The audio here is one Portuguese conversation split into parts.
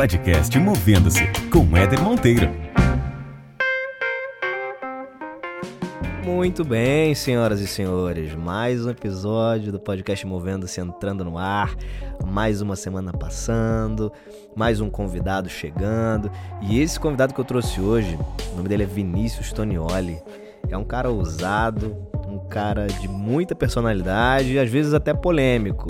Podcast Movendo-se com Éder Monteiro. Muito bem, senhoras e senhores, mais um episódio do podcast Movendo-se entrando no ar, mais uma semana passando, mais um convidado chegando. E esse convidado que eu trouxe hoje, o nome dele é Vinícius Tonioli. É um cara ousado, um cara de muita personalidade e às vezes até polêmico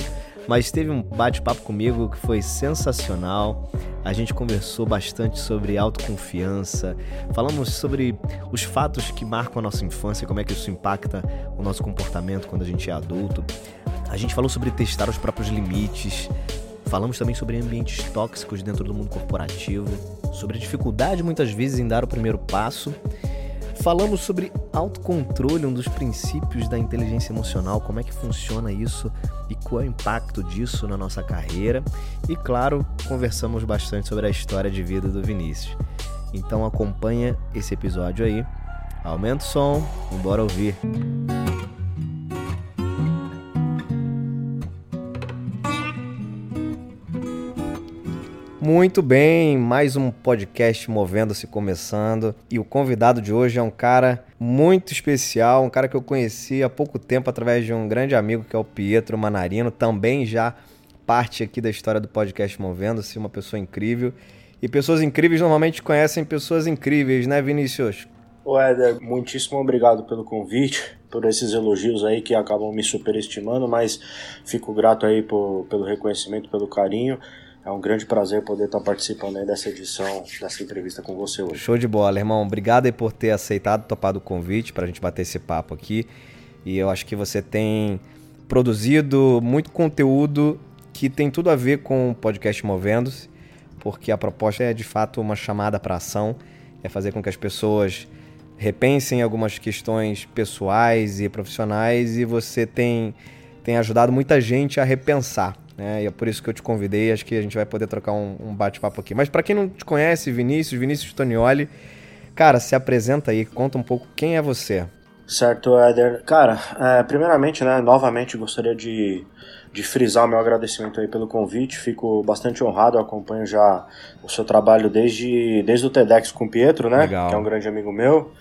mas teve um bate-papo comigo que foi sensacional. A gente conversou bastante sobre autoconfiança, falamos sobre os fatos que marcam a nossa infância, como é que isso impacta o nosso comportamento quando a gente é adulto. A gente falou sobre testar os próprios limites, falamos também sobre ambientes tóxicos dentro do mundo corporativo, sobre a dificuldade muitas vezes em dar o primeiro passo Falamos sobre autocontrole, um dos princípios da inteligência emocional, como é que funciona isso e qual é o impacto disso na nossa carreira. E claro, conversamos bastante sobre a história de vida do Vinícius. Então acompanha esse episódio aí. Aumenta o som, bora ouvir. Muito bem, mais um podcast Movendo-se começando. E o convidado de hoje é um cara muito especial, um cara que eu conheci há pouco tempo através de um grande amigo que é o Pietro Manarino, também já parte aqui da história do podcast Movendo-se, uma pessoa incrível. E pessoas incríveis normalmente conhecem pessoas incríveis, né, Vinícius? Éder, muitíssimo obrigado pelo convite, por esses elogios aí que acabam me superestimando, mas fico grato aí por, pelo reconhecimento, pelo carinho. É um grande prazer poder estar participando dessa edição, dessa entrevista com você hoje. Show de bola, irmão. Obrigado aí por ter aceitado, topado o convite para a gente bater esse papo aqui. E eu acho que você tem produzido muito conteúdo que tem tudo a ver com o podcast Movendo-se, porque a proposta é de fato uma chamada para ação, é fazer com que as pessoas repensem algumas questões pessoais e profissionais e você tem, tem ajudado muita gente a repensar né? E é por isso que eu te convidei. Acho que a gente vai poder trocar um, um bate-papo aqui. Mas para quem não te conhece, Vinícius, Vinícius Tonioli, cara, se apresenta aí, conta um pouco quem é você. Certo, Éder. Cara, é, primeiramente, né, novamente gostaria de, de frisar o meu agradecimento aí pelo convite. Fico bastante honrado, eu acompanho já o seu trabalho desde, desde o TEDx com o Pietro, né? Legal. Que é um grande amigo meu.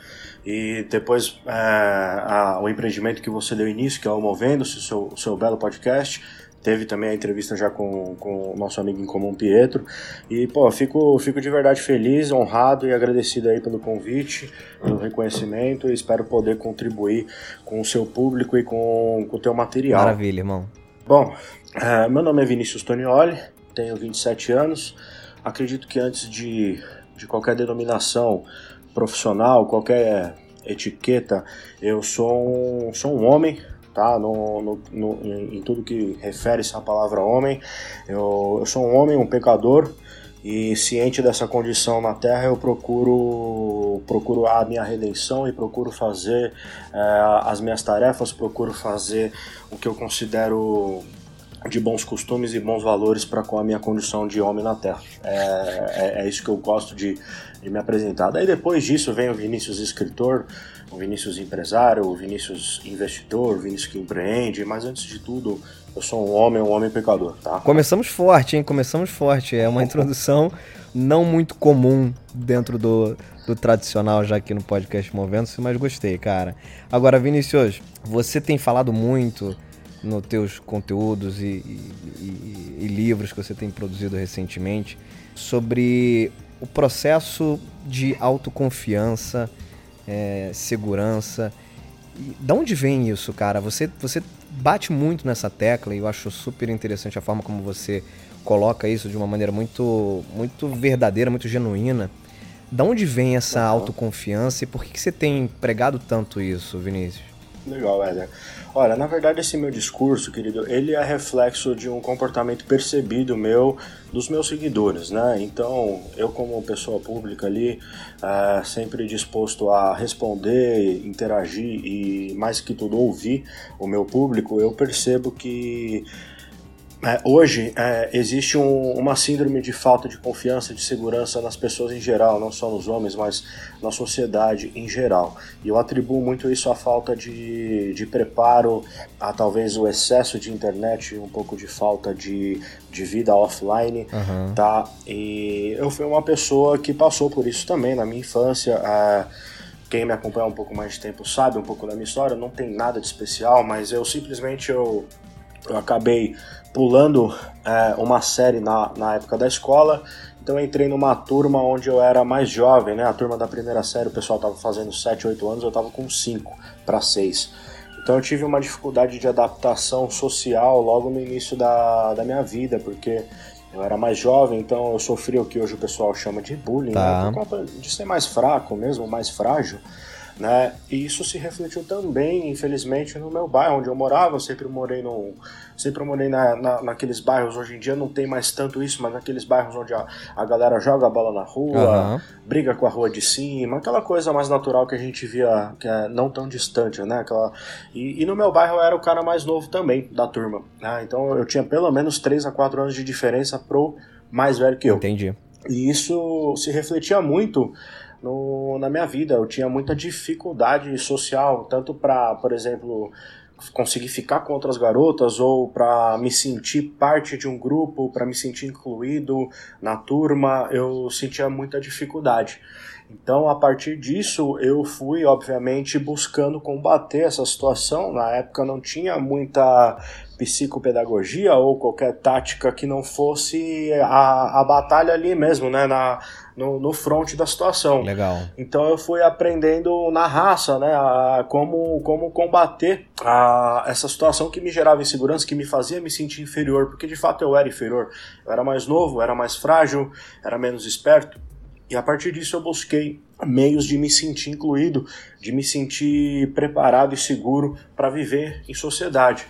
E depois é, a, o empreendimento que você deu início, que é o Movendo-se, o seu, o seu belo podcast. Teve também a entrevista já com, com o nosso amigo em comum Pietro. E, pô, fico, fico de verdade feliz, honrado e agradecido aí pelo convite, pelo reconhecimento e espero poder contribuir com o seu público e com, com o teu material. Maravilha, irmão. Bom, é, meu nome é Vinícius Tonioli, tenho 27 anos. Acredito que antes de, de qualquer denominação profissional, qualquer etiqueta, eu sou um, sou um homem tá? No, no, no, em tudo que refere-se à palavra homem. Eu, eu sou um homem, um pecador, e ciente dessa condição na Terra, eu procuro, procuro a minha redenção e procuro fazer é, as minhas tarefas, procuro fazer o que eu considero de bons costumes e bons valores para com a minha condição de homem na Terra. É, é, é isso que eu gosto de, de me apresentar. Daí depois disso vem o Vinícius escritor, o Vinícius empresário, o Vinícius investidor, o Vinícius que empreende, mas antes de tudo, eu sou um homem, um homem pecador, tá? Começamos forte, hein? Começamos forte. É uma introdução não muito comum dentro do, do tradicional já aqui no podcast Movendo-se, mas gostei, cara. Agora, Vinícius, você tem falado muito nos teus conteúdos e, e, e, e livros que você tem produzido recentemente sobre o processo de autoconfiança é, segurança. E da onde vem isso, cara? Você, você bate muito nessa tecla e eu acho super interessante a forma como você coloca isso de uma maneira muito, muito verdadeira, muito genuína. Da onde vem essa autoconfiança e por que, que você tem pregado tanto isso, Vinícius? Legal, Éder. Olha, na verdade esse meu discurso, querido, ele é reflexo de um comportamento percebido meu dos meus seguidores, né? Então, eu como pessoa pública ali, é, sempre disposto a responder, interagir e mais que tudo ouvir o meu público, eu percebo que é, hoje é, existe um, uma síndrome de falta de confiança, de segurança nas pessoas em geral, não só nos homens, mas na sociedade em geral. E eu atribuo muito isso à falta de, de preparo, a talvez o excesso de internet, um pouco de falta de, de vida offline, uhum. tá? E eu fui uma pessoa que passou por isso também na minha infância. É, quem me acompanha um pouco mais de tempo sabe um pouco da minha história, não tem nada de especial, mas eu simplesmente eu, eu acabei pulando é, uma série na, na época da escola, então eu entrei numa turma onde eu era mais jovem, né? A turma da primeira série, o pessoal estava fazendo 7, 8 anos, eu estava com 5 para 6. Então eu tive uma dificuldade de adaptação social logo no início da, da minha vida, porque eu era mais jovem, então eu sofri o que hoje o pessoal chama de bullying, tá. né? Por conta de ser mais fraco mesmo, mais frágil. Né? E isso se refletiu também, infelizmente, no meu bairro onde eu morava. Eu sempre morei no, sempre morei na, na, naqueles bairros. Hoje em dia não tem mais tanto isso, mas naqueles bairros onde a, a galera joga a bola na rua, uhum. briga com a rua de cima, aquela coisa mais natural que a gente via, que é não tão distante, né? Aquela, e, e no meu bairro eu era o cara mais novo também da turma, né? Então eu tinha pelo menos 3 a 4 anos de diferença pro mais velho que eu. Entendi. E isso se refletia muito no, na minha vida. Eu tinha muita dificuldade social, tanto para, por exemplo, conseguir ficar com outras garotas ou para me sentir parte de um grupo, para me sentir incluído na turma, eu sentia muita dificuldade. Então, a partir disso, eu fui, obviamente, buscando combater essa situação. Na época não tinha muita psicopedagogia ou qualquer tática que não fosse a, a batalha ali mesmo, né? Na, no, no front da situação. Legal. Então eu fui aprendendo na raça, né, a, como, como combater a, essa situação que me gerava insegurança, que me fazia me sentir inferior, porque de fato eu era inferior. Eu era mais novo, era mais frágil, era menos esperto. E a partir disso eu busquei meios de me sentir incluído, de me sentir preparado e seguro para viver em sociedade.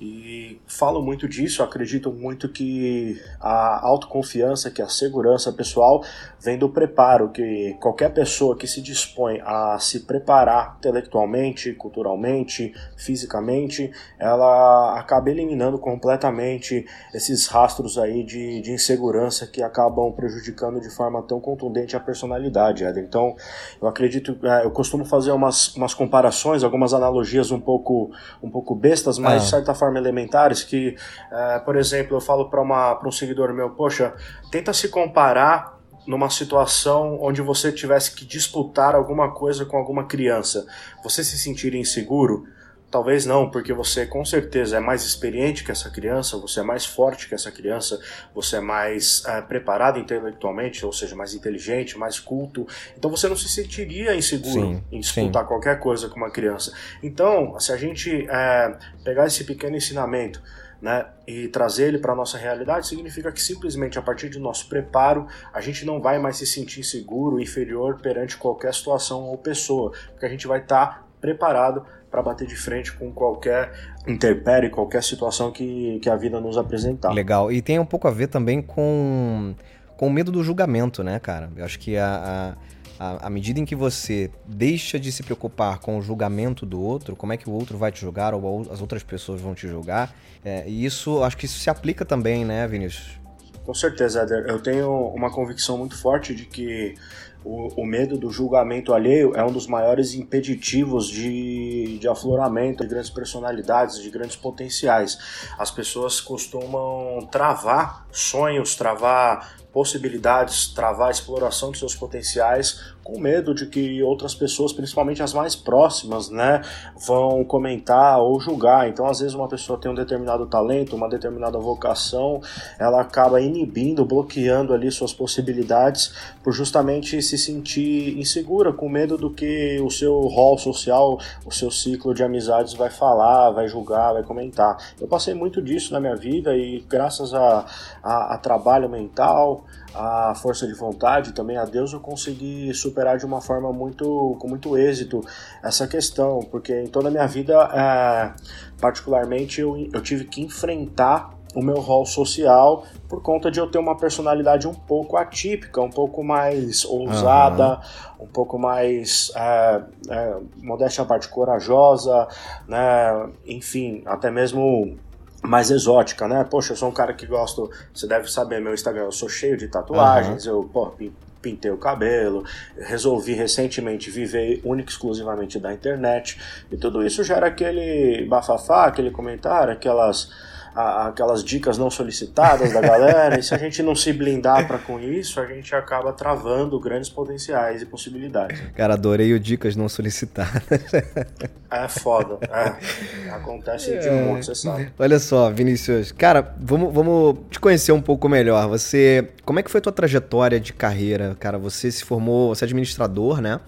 E falo muito disso, acredito muito que a autoconfiança, que a segurança pessoal vem do preparo, que qualquer pessoa que se dispõe a se preparar intelectualmente, culturalmente, fisicamente, ela acaba eliminando completamente esses rastros aí de, de insegurança que acabam prejudicando de forma tão contundente a personalidade. Ed. Então, eu acredito, é, eu costumo fazer umas, umas comparações, algumas analogias um pouco, um pouco bestas, mas ah. de certa forma forma elementares que, uh, por exemplo, eu falo para um seguidor meu, poxa, tenta se comparar numa situação onde você tivesse que disputar alguma coisa com alguma criança. Você se sentiria inseguro? Talvez não, porque você com certeza é mais experiente que essa criança, você é mais forte que essa criança, você é mais é, preparado intelectualmente, ou seja, mais inteligente, mais culto. Então você não se sentiria inseguro sim, em disputar sim. qualquer coisa com uma criança. Então, se a gente é, pegar esse pequeno ensinamento né, e trazer ele para a nossa realidade, significa que simplesmente a partir do nosso preparo, a gente não vai mais se sentir seguro, inferior perante qualquer situação ou pessoa, porque a gente vai estar tá preparado para bater de frente com qualquer interpere, qualquer situação que, que a vida nos apresentar. Legal. E tem um pouco a ver também com, com o medo do julgamento, né, cara? Eu acho que a, a, a medida em que você deixa de se preocupar com o julgamento do outro, como é que o outro vai te julgar ou as outras pessoas vão te julgar, é, e isso, acho que isso se aplica também, né, Vinícius? Com certeza, Éder. Eu tenho uma convicção muito forte de que o, o, medo do julgamento alheio é um dos maiores impeditivos de, de afloramento de grandes personalidades, de grandes potenciais. As pessoas costumam travar sonhos, travar possibilidades, travar a exploração de seus potenciais com medo de que outras pessoas, principalmente as mais próximas, né, vão comentar ou julgar. Então, às vezes, uma pessoa tem um determinado talento, uma determinada vocação, ela acaba inibindo, bloqueando ali suas possibilidades por justamente se sentir insegura, com medo do que o seu rol social, o seu ciclo de amizades vai falar, vai julgar, vai comentar. Eu passei muito disso na minha vida e, graças a, a, a trabalho mental, a força de vontade, também a Deus, eu consegui superar de uma forma muito com muito êxito essa questão, porque em toda a minha vida, é, particularmente, eu, eu tive que enfrentar o meu rol social por conta de eu ter uma personalidade um pouco atípica, um pouco mais ousada, uhum. um pouco mais, é, é, modéstia à parte, corajosa, né? enfim, até mesmo mais exótica, né? Poxa, eu sou um cara que gosto, você deve saber, meu Instagram, eu sou cheio de tatuagens, uhum. eu pô, pintei o cabelo, resolvi recentemente viver única e exclusivamente da internet, e tudo isso gera aquele bafafá, aquele comentário, aquelas a, aquelas dicas não solicitadas da galera, e se a gente não se blindar para com isso, a gente acaba travando grandes potenciais e possibilidades. Cara, adorei o dicas não solicitadas. É foda, é. Acontece de é. monte, você sabe. Olha só, Vinícius, cara, vamos, vamos te conhecer um pouco melhor. Você, como é que foi a tua trajetória de carreira, cara? Você se formou, você é administrador, né?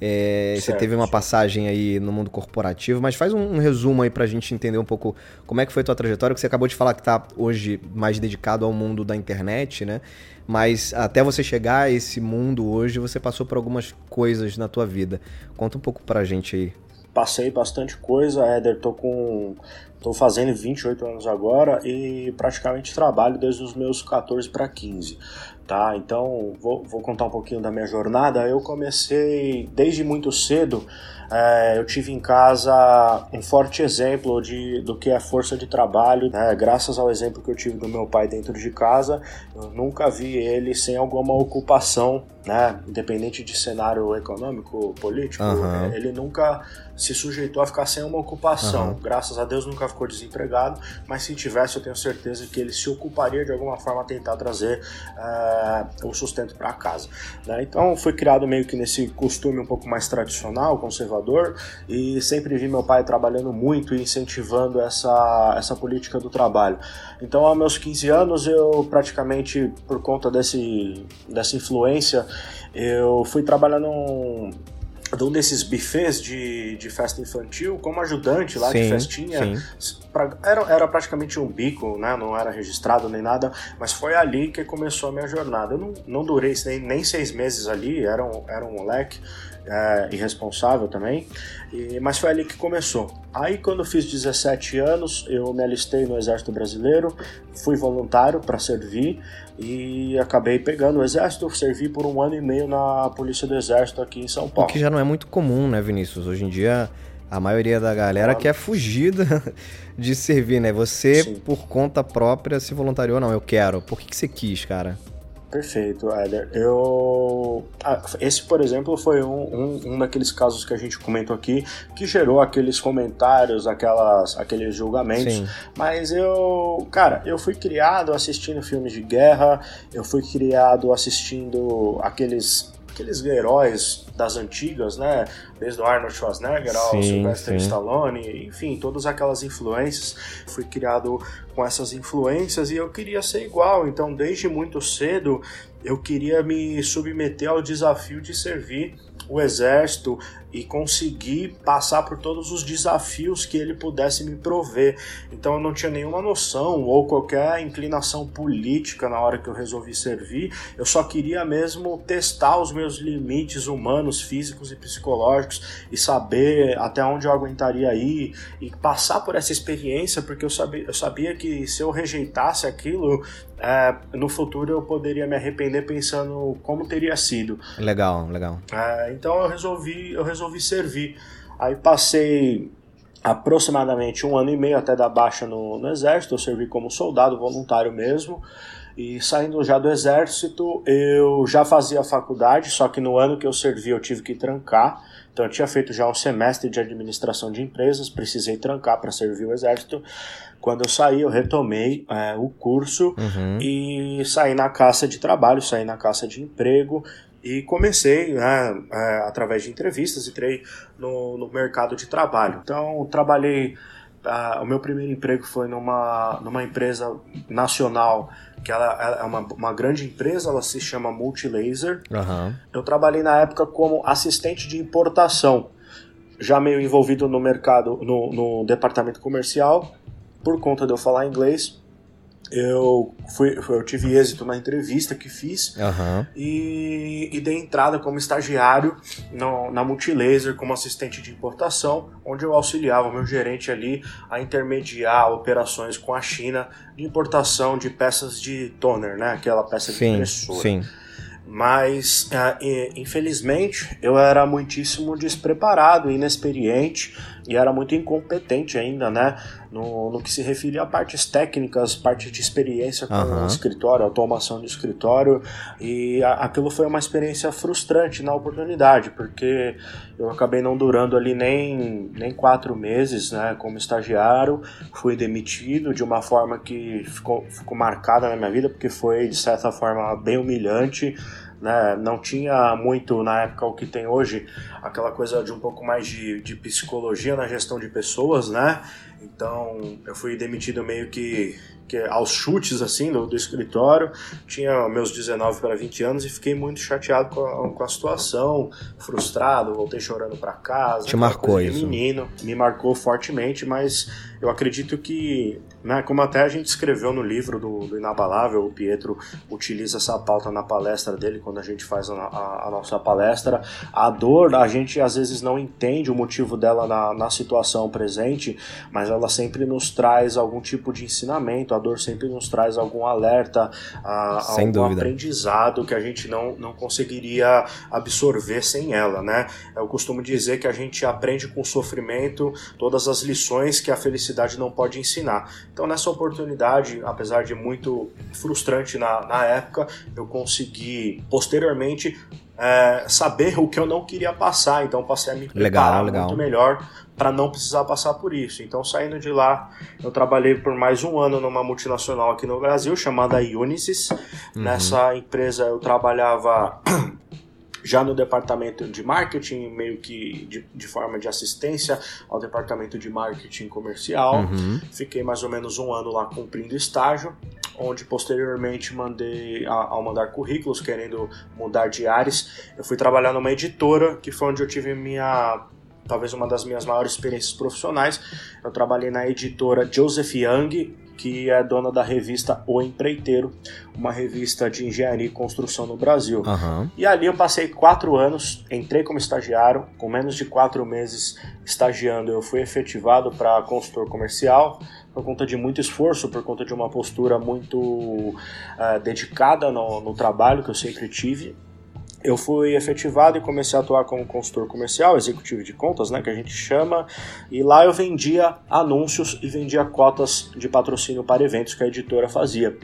É, você teve uma passagem aí no mundo corporativo, mas faz um, um, resumo aí pra gente entender um pouco como é que foi a tua trajetória, que você acabou de falar que tá hoje mais dedicado ao mundo da internet, né? Mas até você chegar a esse mundo hoje, você passou por algumas coisas na tua vida. Conta um pouco pra gente aí. Passei bastante coisa, Éder, tô com Estou fazendo 28 anos agora e praticamente trabalho desde os meus 14 para 15 tá? Então vou, vou, contar um pouquinho da minha jornada. Eu comecei desde muito cedo. É, eu tive em casa um forte exemplo de, do que é força de trabalho, né? graças ao exemplo que eu tive do meu pai dentro de casa. Eu nunca vi ele sem alguma ocupação, né? independente de cenário econômico, político. Uhum. Ele nunca se sujeitou a ficar sem uma ocupação. Uhum. Graças a Deus nunca ficou desempregado, mas se tivesse, eu tenho certeza que ele se ocuparia de alguma forma a tentar trazer. Uh, o sustento para casa. Né? Então foi criado meio que nesse costume um pouco mais tradicional, conservador, e sempre vi meu pai trabalhando muito e incentivando essa, essa política do trabalho. Então, aos meus 15 anos, eu praticamente, por conta desse, dessa influência, eu fui trabalhar num de um desses buffets de, de festa infantil como ajudante lá sim, de festinha. Pra, era, era praticamente um bico, né? Não era registrado nem nada, mas foi ali que começou a minha jornada. Eu não, não durei nem, nem seis meses ali, era um, era um moleque é, irresponsável também, e, mas foi ali que começou. Aí, quando eu fiz 17 anos, eu me alistei no Exército Brasileiro, fui voluntário para servir e acabei pegando o Exército, servi por um ano e meio na Polícia do Exército aqui em São Paulo. O que já não é muito comum, né, Vinícius? Hoje em dia, a maioria da galera quer fugir de servir, né? Você, Sim. por conta própria, se voluntariou, não, eu quero. Por que, que você quis, cara? Perfeito, Éder. Eu. Ah, esse, por exemplo, foi um, um, um, daqueles casos que a gente comentou aqui que gerou aqueles comentários, aquelas, aqueles julgamentos. Sim. Mas eu. Cara, eu fui criado assistindo filmes de guerra, eu fui criado assistindo aqueles aqueles heróis das antigas, né? Desde o Arnold Schwarzenegger ao sim, Sylvester sim. Stallone, enfim, todas aquelas influências. Fui criado com essas influências e eu queria ser igual. Então, desde muito cedo, eu queria me submeter ao desafio de servir o exército e conseguir passar por todos os desafios que ele pudesse me prover. Então eu não tinha nenhuma noção ou qualquer inclinação política na hora que eu resolvi servir. Eu só queria mesmo testar os meus limites humanos, físicos e psicológicos e saber até onde eu aguentaria ir e passar por essa experiência, porque eu sabia, eu sabia que se eu rejeitasse aquilo, é, no futuro eu poderia me arrepender pensando como teria sido. Legal, legal. É, então eu resolvi, eu resolvi servir. Aí passei aproximadamente um ano e meio até dar baixa no, no exército, eu servi como soldado voluntário mesmo. E saindo já do exército, eu já fazia faculdade, só que no ano que eu servi eu tive que trancar. Então eu tinha feito já um semestre de administração de empresas, precisei trancar para servir o exército. Quando eu saí, eu retomei é, o curso uhum. e saí na caça de trabalho, saí na caça de emprego e comecei, né, é, através de entrevistas, entrei no, no mercado de trabalho. Então, trabalhei. O meu primeiro emprego foi numa, numa empresa nacional, que ela, ela é uma, uma grande empresa, ela se chama Multilaser. Uhum. Eu trabalhei na época como assistente de importação, já meio envolvido no mercado, no, no departamento comercial, por conta de eu falar inglês, eu, fui, eu tive êxito na entrevista que fiz uhum. e, e, dei entrada como estagiário no, na Multilaser como assistente de importação, onde eu auxiliava o meu gerente ali a intermediar operações com a China de importação de peças de toner, né? aquela peça de sim, impressora. Sim. Mas, uh, infelizmente, eu era muitíssimo despreparado, inexperiente e era muito incompetente ainda, né? no, no que se referia a partes técnicas, parte de experiência com Aham. o escritório, automação de escritório, e a- aquilo foi uma experiência frustrante na oportunidade, porque eu acabei não durando ali nem, nem quatro meses né, como estagiário, fui demitido de uma forma que ficou, ficou marcada na minha vida, porque foi de certa forma bem humilhante. Né? Não tinha muito na época o que tem hoje, aquela coisa de um pouco mais de, de psicologia na gestão de pessoas, né? Então eu fui demitido meio que, que aos chutes assim do, do escritório. Tinha meus 19 para 20 anos e fiquei muito chateado com a, com a situação, frustrado, voltei chorando para casa. Te marcou isso? Menino, me marcou fortemente, mas eu acredito que, né, como até a gente escreveu no livro do, do Inabalável, o Pietro utiliza essa pauta na palestra dele, quando a gente faz a, a- a nossa palestra. A dor, a gente às vezes não entende o motivo dela na, na situação presente, mas ela sempre nos traz algum tipo de ensinamento, a dor sempre nos traz algum alerta, a, Sem algum dúvida. aprendizado que a gente não, não conseguiria absorver sem ela, né? Eu costumo dizer que a gente aprende com sofrimento todas as lições que a felicidade não pode ensinar. Então, nessa oportunidade, apesar de muito frustrante na, na época, eu consegui posteriormente é, saber o que eu não queria passar. Então, passei a me preparar Legal, legal. muito melhor para não precisar passar por isso. Então, saindo de lá, eu trabalhei por mais um ano numa multinacional aqui no Brasil chamada Unisys. Uhum. Nessa empresa eu trabalhava já no departamento de marketing, meio que de, de forma de assistência ao departamento de marketing comercial. Uhum. Fiquei mais ou menos um ano lá cumprindo estágio, onde posteriormente mandei, a- ao mandar currículos querendo mudar de áreas, eu fui trabalhar numa editora, que foi onde eu tive minha talvez uma das minhas maiores experiências profissionais. Eu trabalhei na editora Joseph Young, que é dona da revista O Empreiteiro, uma revista de engenharia e construção no Brasil. Aham. E ali eu passei quatro anos, entrei como estagiário, com menos de quatro meses estagiando, eu fui efetivado para consultor comercial, por conta de muito esforço, por conta de uma postura muito eh, dedicada no, no trabalho que eu sempre tive. Eu fui efetivado e comecei a atuar como consultor comercial, executivo de contas, né, que a gente chama, e lá eu vendia anúncios e vendia cotas de patrocínio para eventos que a editora fazia.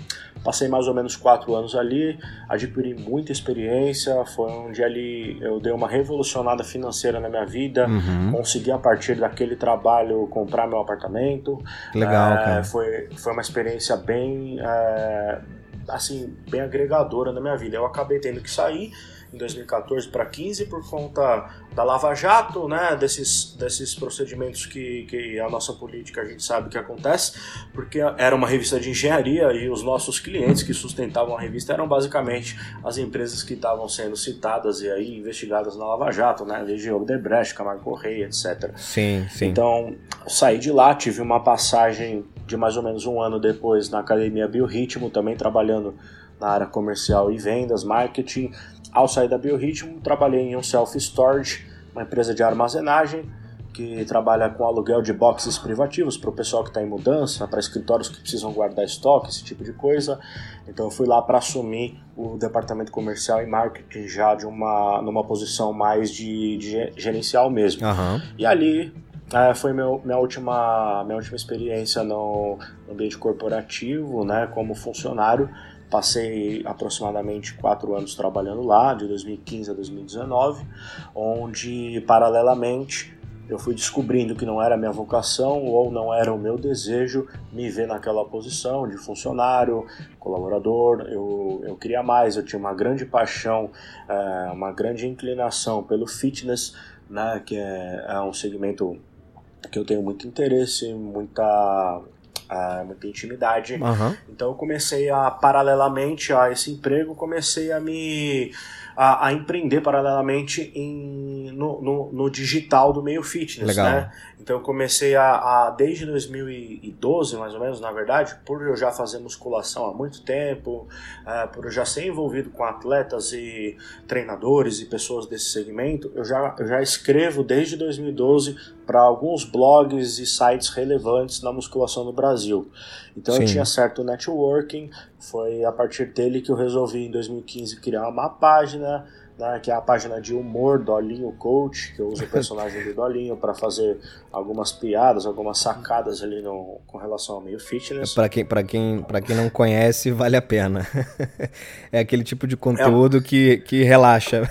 Passei mais ou menos quatro anos ali, adquiri muita experiência, foi onde ali eu dei uma revolucionada financeira na minha vida, Uhum. consegui a partir daquele trabalho comprar meu apartamento. Legal, É. Foi, foi uma experiência bem, é, assim, bem agregadora na minha vida. Eu acabei tendo que sair em 2014 para 15 por conta da Lava Jato, né, desses, desses procedimentos que, que a nossa política a gente sabe que acontece, porque era uma revista de engenharia e os nossos clientes que sustentavam a revista eram basicamente as empresas que estavam sendo citadas e aí investigadas na Lava Jato, né, desde Odebrecht, Camargo Correia, etc. Sim, sim. Então, saí de lá, tive uma passagem de mais ou menos um ano depois na Academia Biorritmo, também trabalhando na área comercial e vendas, marketing. Ao sair da Biorritmo, trabalhei em um self-storage, uma empresa de armazenagem que trabalha com aluguel de boxes privativos para o pessoal que está em mudança, para escritórios que precisam guardar estoque, esse tipo de coisa. Então eu fui lá para assumir o departamento comercial e marketing já de uma numa posição mais de, de gerencial mesmo. Aham. E ali é, foi meu, minha, última, minha última experiência no ambiente corporativo, né, como funcionário. Passei aproximadamente quatro anos trabalhando lá, de 2015 a 2019, onde paralelamente eu fui descobrindo que não era minha vocação ou não era o meu desejo me ver naquela posição de funcionário, colaborador. Eu, eu queria mais, eu tinha uma grande paixão, é, uma grande inclinação pelo fitness, né, que é, é um segmento que eu tenho muito interesse, muita, é, muita intimidade. Aham. Então eu comecei a, paralelamente a esse emprego, comecei a me a, a empreender paralelamente em, no, no, no digital do meio fitness, Legal. né? Então eu comecei a, a, desde 2012, mais ou menos, na verdade, por eu já fazer musculação há muito tempo, é, por eu já ser envolvido com atletas e treinadores e pessoas desse segmento, eu já, eu já escrevo desde 2012 para alguns blogs e sites relevantes na musculação no Brasil. Então Sim. eu tinha certo networking, foi a partir dele que eu resolvi em 2015 criar uma página, né, que é a página de humor Dolinho Coach, que eu uso o personagem do Dolinho para fazer algumas piadas, algumas sacadas ali no, com relação ao meio fitness. Para quem, quem, quem não conhece, vale a pena. é aquele tipo de conteúdo é, que, que relaxa.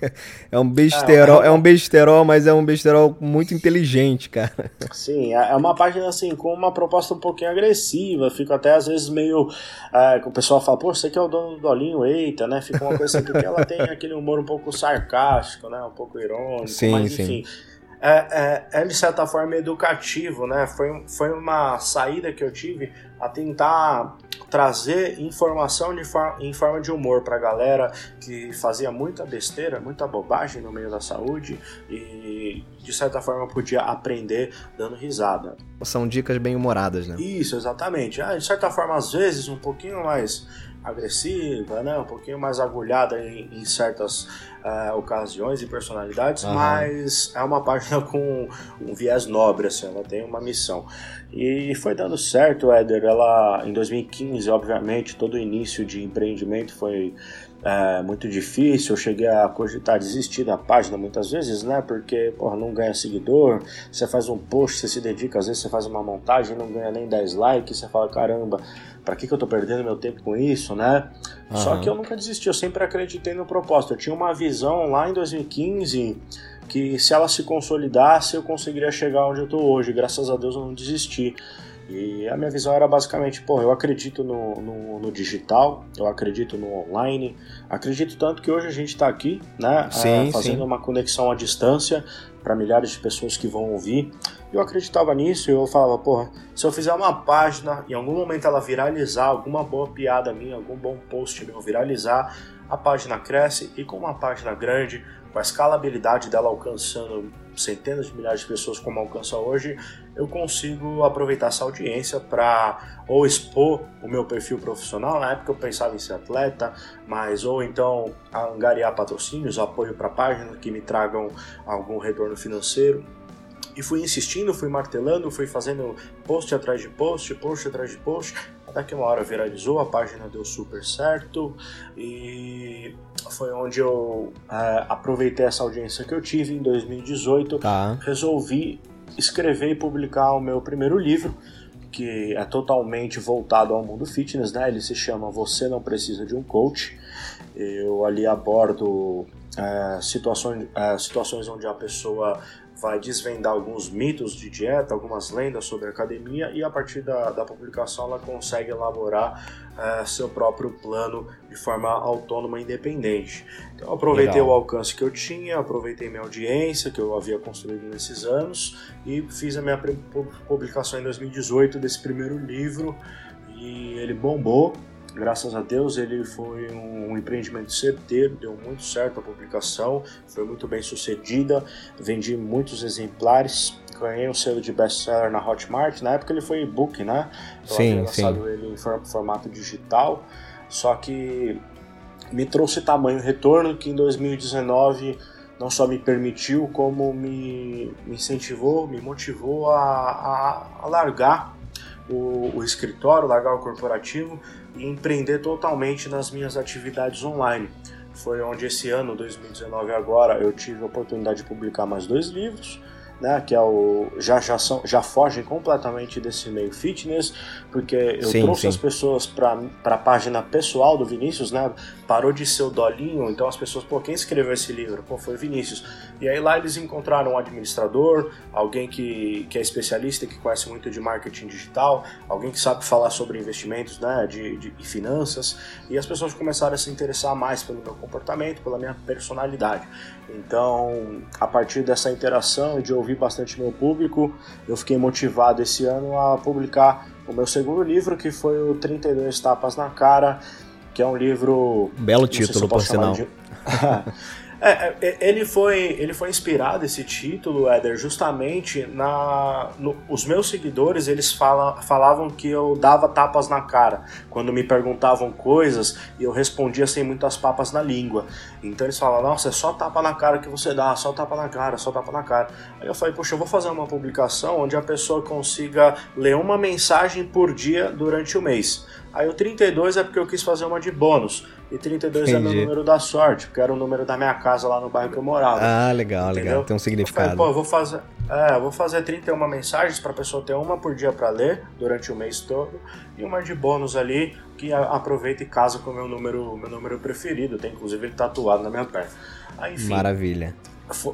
é um besterol, é, é, um besterol, mas é um besterol muito inteligente, cara. Sim, é, é uma página assim com uma proposta um pouquinho agressiva, fico até às vezes meio é, o pessoal fala, pô, você que é o dono do Dolinho, eita, né? Fica uma coisa assim, porque ela tem aquele humor um pouco sarcástico, né? Um pouco irônico, sim, mas enfim. Sim. É, é, é, de certa forma educativo, né? Foi, foi uma saída que eu tive a tentar trazer informação de for em forma de humor para a galera que fazia muita besteira, muita bobagem no meio da saúde e de certa forma podia aprender dando risada. São dicas bem humoradas, né? Isso, exatamente. Ah, de certa forma, às vezes, um pouquinho mais agressiva, né? um pouquinho mais agulhada em, em certas uh, ocasiões e personalidades, uhum. mas é uma página com um viés nobre, assim, ela tem uma missão. E foi dando certo, Éder. Ela, em 2015, obviamente, todo o início de empreendimento foi é, muito difícil. Eu cheguei a cogitar desistir da página muitas vezes, né? Porque, porra, não ganha seguidor. Você faz um post, você se dedica, às vezes você faz uma montagem, não ganha nem 10 likes. Você fala, caramba, pra que, que eu tô perdendo meu tempo com isso, né? Uhum. Só que eu nunca desisti, eu sempre acreditei no propósito. Eu tinha uma visão lá em 2015 que se ela se consolidasse eu conseguiria chegar onde eu tô hoje. Graças a Deus eu não desisti. E a minha visão era basicamente, pô, eu acredito no, no, no digital, eu acredito no online, acredito tanto que hoje a gente está aqui, né, sim, é, fazendo sim. uma conexão à distância para milhares de pessoas que vão ouvir. Eu acreditava nisso e eu falava, porra, se eu fizer uma página em algum momento ela viralizar, alguma boa piada minha, algum bom post meu viralizar, a página cresce e com uma página grande, com a escalabilidade dela alcançando centenas de milhares de pessoas como alcança hoje, eu consigo aproveitar essa audiência para ou expor o meu perfil profissional. Na época eu pensava em ser atleta, mas ou então angariar patrocínios, apoio para páginas que me tragam algum retorno financeiro. E fui insistindo, fui martelando, fui fazendo post atrás de post, post atrás de post, até que uma hora viralizou, a página deu super certo e foi onde eu é, aproveitei essa audiência que eu tive em 2018, tá. resolvi escrever e publicar o meu primeiro livro, que é totalmente voltado ao mundo fitness, né? Ele se chama Você Não Precisa de um Coach. Eu ali abordo é, situações, é, situações onde a pessoa vai desvendar alguns mitos de dieta, algumas lendas sobre a academia e a partir da, da publicação ela consegue elaborar uh, seu próprio plano de forma autônoma e independente. Então aproveitei Legal. o alcance que eu tinha, aproveitei minha audiência que eu havia construído nesses anos e fiz a minha publicação em 2018 desse primeiro livro e ele bombou graças a Deus ele foi um empreendimento certeiro, deu muito certo a publicação, foi muito bem sucedida, vendi muitos exemplares, ganhei um selo de best-seller na Hotmart, na época ele foi e-book, né? Eu sim, lançado sim. ele em formato digital, só que me trouxe tamanho retorno que em 2019 não só me permitiu, como me, me incentivou, me motivou a, a, a largar o, o escritório, largar o corporativo e empreender totalmente nas minhas atividades online. Foi onde esse ano, 2019 agora, eu tive a oportunidade de publicar mais dois livros, né, que é o já já são já fogem completamente desse meio fitness, porque eu sim, trouxe sim. as pessoas para a página pessoal do Vinícius, né? Parou de ser o Dolinho, então as pessoas, pô, quem escreveu esse livro? Pô, foi o Vinícius. E aí lá eles encontraram um administrador, alguém que, que é especialista, que conhece muito de marketing digital, alguém que sabe falar sobre investimentos, né, de, de e finanças, e as pessoas começaram a se interessar mais pelo meu comportamento, pela minha personalidade. Então, a partir dessa interação e de ouvir bastante meu público, eu fiquei motivado esse ano a publicar o meu segundo livro, que foi o 32 Tapas na Cara, que é um livro. Belo título, se por sinal. De... É, é, ele, foi, ele foi inspirado, esse título, Éder, justamente na. No, os meus seguidores eles fala, falavam que eu dava tapas na cara quando me perguntavam coisas e eu respondia sem muitas papas na língua. Então eles falavam, nossa, é só tapa na cara que você dá, só tapa na cara, só tapa na cara. Aí eu falei, poxa, eu vou fazer uma publicação onde a pessoa consiga ler uma mensagem por dia durante o mês. Aí o 32 é porque eu quis fazer uma de bônus, e 32 Entendi. é meu número da sorte, porque era o número da minha casa lá no bairro que eu morava. Ah, legal, entendeu? legal. Tem um significado. Eu falei, pô, eu vou fazer, é, eu vou fazer 31 mensagens para a pessoa ter uma por dia para ler durante o mês todo e uma de bônus ali que aproveita e casa com o meu número, meu número preferido. Tem inclusive ele tatuado na minha perna. Aí, enfim, Maravilha.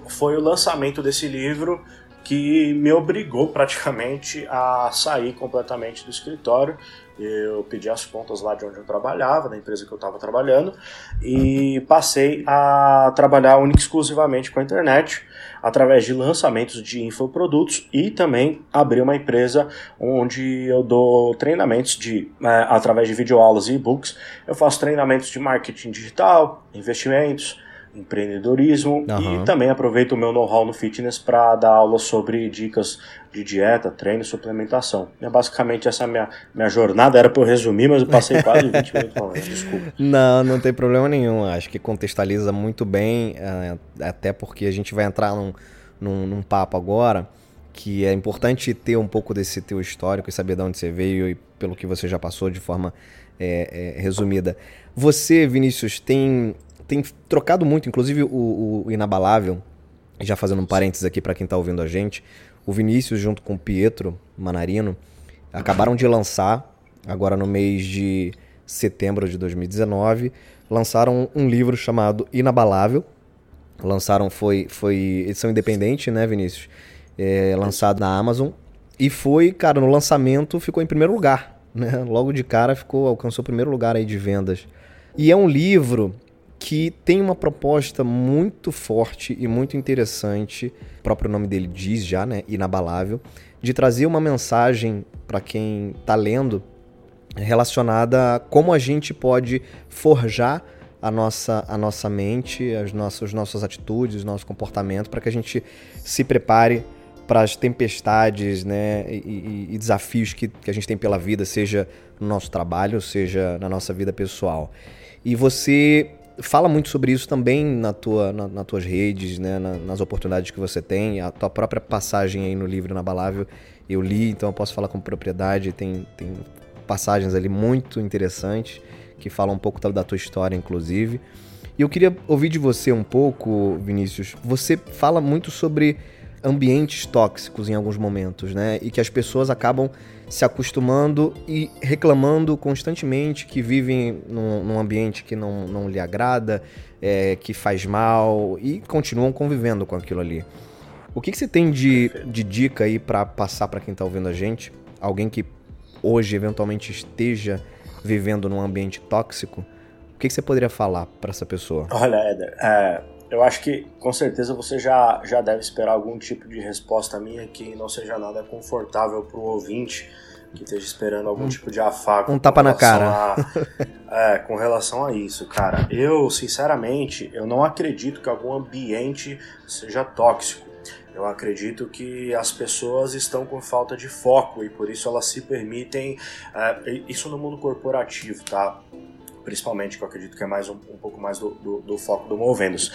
Foi o lançamento desse livro que me obrigou praticamente a sair completamente do escritório. Eu pedi as contas lá de onde eu trabalhava, da empresa que eu estava trabalhando, e passei a trabalhar única exclusivamente com a internet, através de lançamentos de infoprodutos e também abri uma empresa onde eu dou treinamentos de, é, através de videoaulas e e-books, eu faço treinamentos de marketing digital, investimentos, empreendedorismo uhum. e também aproveito o meu know-how no fitness para dar aulas sobre dicas de dieta, treino e suplementação. É basicamente essa minha, minha jornada, era para eu resumir, mas eu passei quase 20 minutos falando, desculpa. Não, não tem problema nenhum, acho que contextualiza muito bem, é, até porque a gente vai entrar num, num, num papo agora que é importante ter um pouco desse teu histórico e saber de onde você veio e pelo que você já passou de forma é, é, resumida. Você, Vinícius, tem tem trocado muito, inclusive o, o Inabalável, já fazendo um parênteses aqui para quem está ouvindo a gente, o Vinícius junto com o Pietro Manarino acabaram de lançar, agora no mês de setembro de 2019, lançaram um livro chamado Inabalável. Lançaram, foi, foi edição independente, né, Vinícius? É, lançado na Amazon. E foi, cara, no lançamento ficou em primeiro lugar, né? Logo de cara ficou, alcançou o primeiro lugar aí de vendas. E é um livro que tem uma proposta muito forte e muito interessante, o próprio nome dele diz já, né, inabalável, de trazer uma mensagem para quem está lendo relacionada a como a gente pode forjar a nossa, a nossa mente, as nossas, as nossas atitudes, o nosso comportamento, para que a gente se prepare para as tempestades né, e, e, e desafios que, que a gente tem pela vida, seja no nosso trabalho, seja na nossa vida pessoal. E você fala muito sobre isso também na tua, na, nas tuas redes, né, na, nas oportunidades que você tem. A tua própria passagem aí no livro Inabalável eu li, então eu posso falar com propriedade. Tem, tem passagens ali muito interessantes que falam um pouco da tua história, inclusive. E eu queria ouvir de você um pouco, Vinícius. Você fala muito sobre ambientes tóxicos em alguns momentos, né? E que as pessoas acabam se acostumando e reclamando constantemente que vivem num, num ambiente que não, não lhe agrada, é, que faz mal e continuam convivendo com aquilo ali. O que, que você tem de, de dica aí para passar para quem está ouvindo a gente? Alguém que hoje eventualmente esteja vivendo num ambiente tóxico? O que, que você poderia falar para essa pessoa? Olha, Éder, é, eu acho que com certeza você já, já deve esperar algum tipo de resposta minha que não seja nada confortável para o ouvinte que esteja esperando algum um, tipo de afago. Um tapa na cara. A, é, com relação a isso, cara. Eu, sinceramente, eu não acredito que algum ambiente seja tóxico. Eu acredito que as pessoas estão com falta de foco e por isso elas se permitem. É, isso no mundo corporativo, tá? Principalmente, que eu acredito que é mais um, um pouco mais do, do, do, foco do Movendos.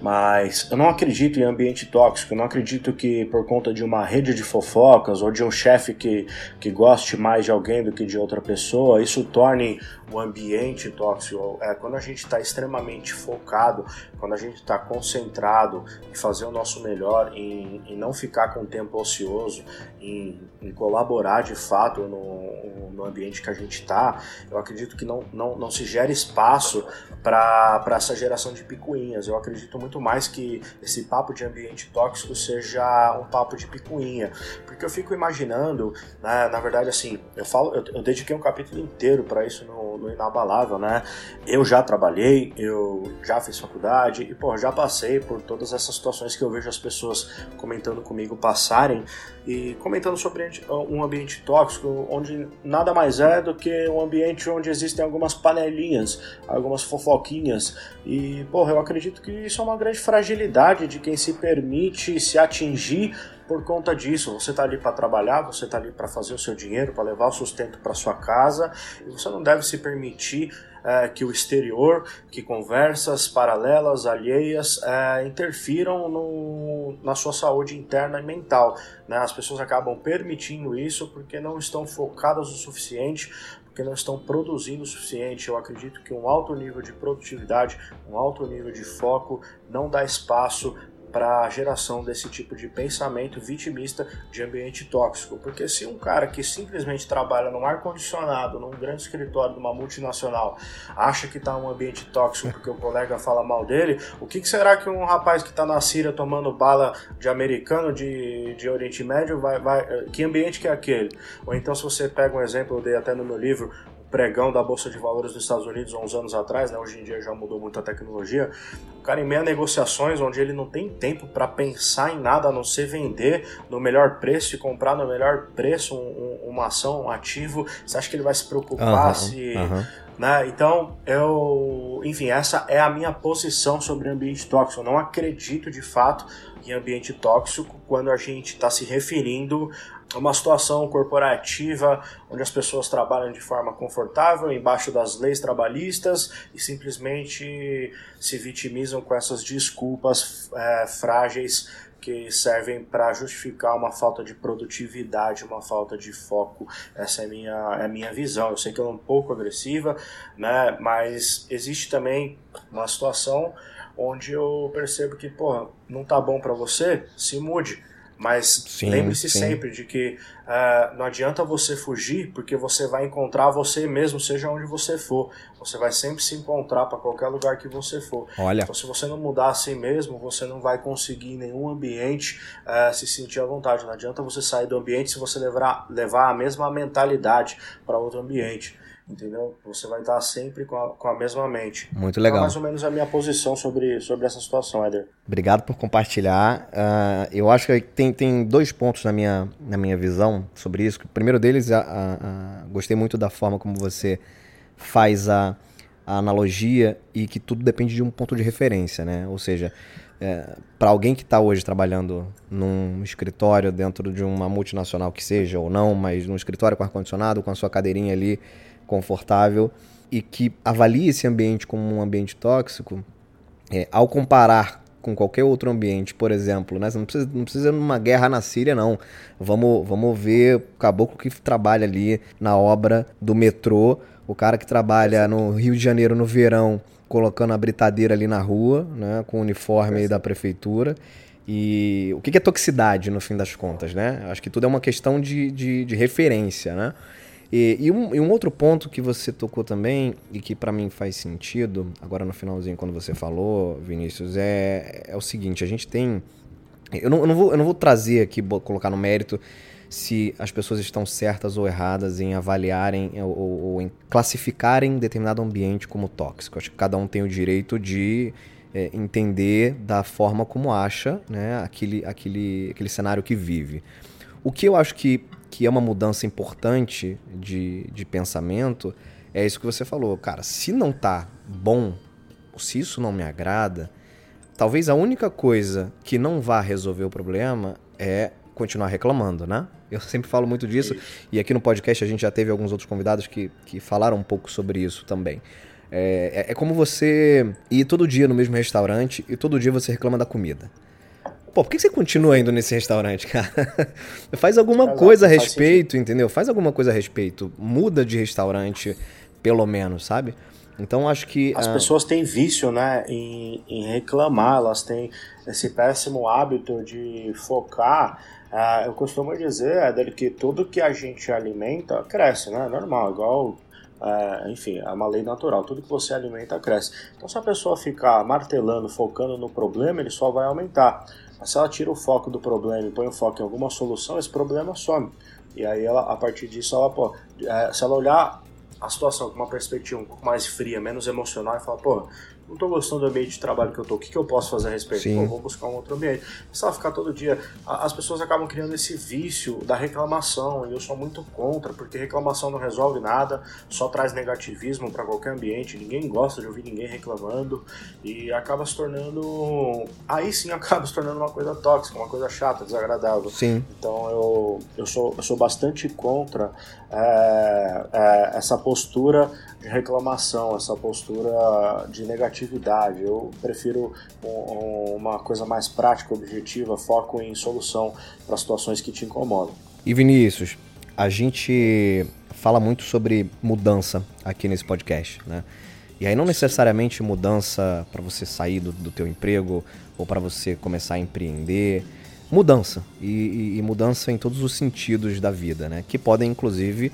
Mas eu não acredito em ambiente tóxico, eu não acredito que por conta de uma rede de fofocas ou de um chefe que, que goste mais de alguém do que de outra pessoa, isso torne o ambiente tóxico. É quando a gente está extremamente focado, quando a gente está concentrado em fazer o nosso melhor, em, em não ficar com tempo ocioso, em, em colaborar de fato no, no ambiente que a gente está, eu acredito que não, não, não se gera espaço para essa geração de picuinhas. Eu acredito muito mais que esse papo de ambiente tóxico seja um papo de picuinha, porque eu fico imaginando, né, na verdade, assim, eu falo, eu, eu dediquei um capítulo inteiro para isso no, no, Inabalável, né? Eu já trabalhei, eu já fiz faculdade e, pô, já passei por todas essas situações que eu vejo as pessoas comentando comigo passarem e comentando sobre um ambiente tóxico, onde nada mais é do que um ambiente onde existem algumas panelinhas, algumas fofoquinhas. E, porra, eu acredito que isso é uma grande fragilidade de quem se permite se atingir por conta disso. Você está ali para trabalhar, você está ali para fazer o seu dinheiro, para levar o sustento para sua casa, e você não deve se permitir é, que o exterior, que conversas paralelas, alheias, é, interfiram no, na sua saúde interna e mental. Né? As pessoas acabam permitindo isso porque não estão focadas o suficiente porque não estão produzindo o suficiente. Eu acredito que um alto nível de produtividade, um alto nível de foco não dá espaço para a geração desse tipo de pensamento vitimista de ambiente tóxico. Porque se um cara que simplesmente trabalha num ar-condicionado, num grande escritório de uma multinacional, acha que está um ambiente tóxico porque o colega fala mal dele, o que, que será que um rapaz que está na Síria tomando bala de americano de, de Oriente Médio vai, vai. Que ambiente que é aquele? Ou então, se você pega um exemplo, eu dei até no meu livro, pregão da Bolsa de Valores dos Estados Unidos há uns anos atrás, né? hoje em dia já mudou muito a tecnologia. O cara em meia negociações, onde ele não tem tempo para pensar em nada a não ser vender no melhor preço e comprar no melhor preço um, um, uma ação, um ativo. Você acha que ele vai se preocupar Uhum, se. uhum. Né? Então, eu. Enfim, essa é a minha posição sobre ambiente tóxico. Eu não acredito de fato em ambiente tóxico quando a gente está se referindo a uma situação corporativa onde as pessoas trabalham de forma confortável, embaixo das leis trabalhistas e simplesmente se vitimizam com essas desculpas é, frágeis que servem para justificar uma falta de produtividade, uma falta de foco. Essa é a minha, é a minha visão. Eu sei que ela é um pouco agressiva, né? mas existe também uma situação onde eu percebo que, porra, não tá bom para você, se mude. Mas lembre-se sempre de que ah, não adianta você fugir, porque você vai encontrar você mesmo, seja onde você for. Você vai sempre se encontrar para qualquer lugar que você for. Olha, Então, se você não mudar a si mesmo, você não vai conseguir em nenhum ambiente eh, se sentir à vontade. Não adianta você sair do ambiente se você levar, levar a mesma mentalidade para outro ambiente. Entendeu? Você vai estar sempre com a, com a mesma mente. muito Então, legal. mais ou menos a minha posição sobre, sobre essa situação, Éder. Obrigado por compartilhar. Ah, eu acho que tem, tem dois pontos na minha, na minha visão sobre isso. O primeiro deles, a- a- a- gostei muito da forma como você faz a, a analogia e que tudo depende de um ponto de referência, né? Ou seja, para alguém que está hoje trabalhando num escritório dentro de uma multinacional que seja ou não, mas num escritório com ar-condicionado, com a sua cadeirinha ali confortável e que avalie esse ambiente como um ambiente tóxico, é, ao comparar com qualquer outro ambiente, por exemplo, né? Você não precisa, não precisa numa guerra na Síria, não. Vamos, vamos ver o caboclo que trabalha ali na obra do metrô, o cara que trabalha no Rio de Janeiro no verão, colocando a britadeira ali na rua, né? Com o uniforme da prefeitura. E o que que é toxicidade, no fim das contas, né? Acho que tudo é uma questão de, de, de referência, né? E, e um, e um outro ponto que você tocou também, e que pra mim faz sentido, agora no finalzinho, quando você falou, Vinícius, é, é o seguinte: a gente tem. Eu não, eu não, vou, eu não vou trazer aqui, colocar no mérito se as pessoas estão certas ou erradas em avaliarem ou, ou- ou em classificarem determinado ambiente como tóxico. Acho que cada um tem o direito de é, entender da forma como acha né, aquele, aquele, aquele cenário que vive. O que eu acho que, que é uma mudança importante de, de pensamento é isso que você falou. Cara, se não tá bom, se isso não me agrada, talvez a única coisa que não vá resolver o problema é continuar reclamando, né? Eu sempre falo muito disso, e aqui no podcast a gente já teve alguns outros convidados que, que falaram um pouco sobre isso também. É, é- é como você ir todo dia no mesmo restaurante e todo dia você reclama da comida. Pô, por que você continua indo nesse restaurante, cara? Faz alguma Exato, coisa a faz respeito, entendeu? Faz alguma coisa a respeito. Muda de restaurante, pelo menos, sabe? Então acho que. As ah, pessoas têm vício, né, em, em reclamar, elas têm esse péssimo hábito de focar. Ah, eu costumo dizer, Éder, que tudo que a gente alimenta cresce, né? É normal, igual. ah, enfim, é uma lei natural. Tudo que você alimenta cresce. Então, se a pessoa ficar martelando, focando no problema, ele só vai aumentar. Mas se ela tira o foco do problema e põe o foco em alguma solução, esse problema some. E aí, ela, a partir disso, ela, pô, eh, se ela olhar a situação com uma perspectiva um pouco mais fria, menos emocional e falar, pô, não tô gostando do ambiente de trabalho que eu tô, o que, que eu posso fazer a respeito? Sim. Pô, vou buscar um outro ambiente. Ela ficar todo dia, as pessoas acabam criando esse vício da reclamação, e eu sou muito contra, porque reclamação não resolve nada, só traz negativismo para qualquer ambiente, ninguém gosta de ouvir ninguém reclamando, e acaba se tornando, aí sim acaba se tornando uma coisa tóxica, uma coisa chata, desagradável. Sim, Então eu, eu, sou, eu sou bastante contra é, é, essa postura de reclamação, essa postura de negatividade. Eu prefiro um- um- uma coisa mais prática, objetiva, foco em solução para situações que te incomodam. E Vinícius, a gente fala muito sobre mudança aqui nesse podcast, né? E aí não necessariamente mudança para você sair do, do teu emprego ou para você começar a empreender, mudança e, e, e, mudança em todos os sentidos da vida, né? Que podem inclusive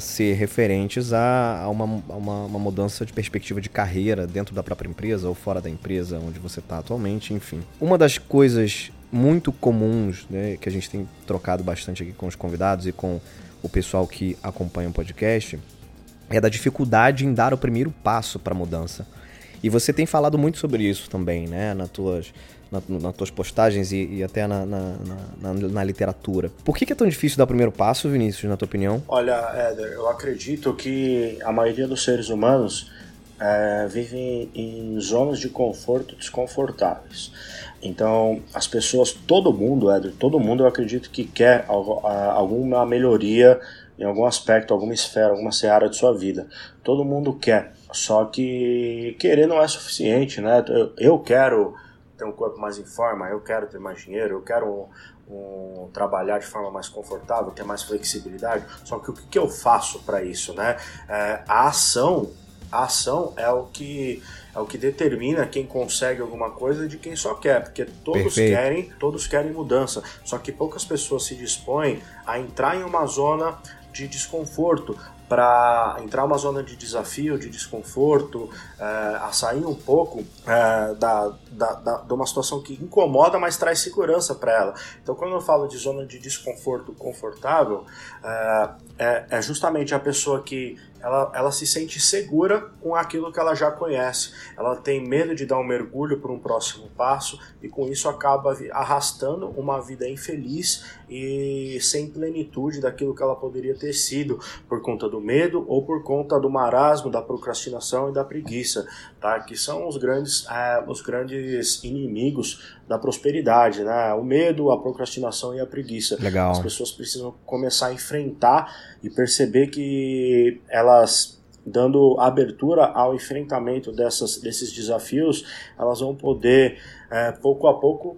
ser referentes a, a, uma, a uma, uma, mudança de perspectiva de carreira dentro da própria empresa ou fora da empresa onde você está atualmente, enfim. Uma das coisas muito comuns, né, que a gente tem trocado bastante aqui com os convidados e com o pessoal que acompanha o podcast é da dificuldade em dar o primeiro passo para a mudança. E você tem falado muito sobre isso também, né? Nas tuas, na, nas tuas postagens e, e até na, na, na, literatura. Por que, que, é tão difícil dar o primeiro passo, Vinícius, na tua opinião? Olha, Éder, eu acredito que a maioria dos seres humanos é, vivem em zonas de conforto desconfortáveis. Então, as pessoas, todo mundo, Éder, todo mundo eu acredito que quer alguma melhoria em algum aspecto, alguma esfera, alguma seara de sua vida. Todo mundo quer, só que querer não é suficiente, né? Eu quero ter um corpo mais em forma, eu quero ter mais dinheiro, eu quero um, um, trabalhar de forma mais confortável, ter mais flexibilidade. Só que o que, que eu faço para isso, né? É, a ação, a ação é o que é o que determina quem consegue alguma coisa de quem só quer, porque todos Perfeito. querem, todos querem mudança. Só que poucas pessoas se dispõem a entrar em uma zona de desconforto, para entrar uma zona de desafio, de desconforto, é, a sair um pouco é, da, da, da, de uma situação que incomoda, mas traz segurança para ela. Então, quando eu falo de zona de desconforto confortável, é, é, é justamente a pessoa que ela, ela se sente segura com aquilo que ela já conhece. Ela tem medo de dar um mergulho para um próximo passo e com isso acaba arrastando uma vida infeliz e sem plenitude daquilo que ela poderia ter sido por conta do medo ou por conta do marasmo, da procrastinação e da preguiça, tá? Que são os grandes, é, os grandes inimigos da prosperidade, né? O medo, a procrastinação e a preguiça. Legal. As pessoas precisam começar a enfrentar e perceber que elas dando abertura ao enfrentamento dessas, desses desafios, elas vão poder é, pouco a pouco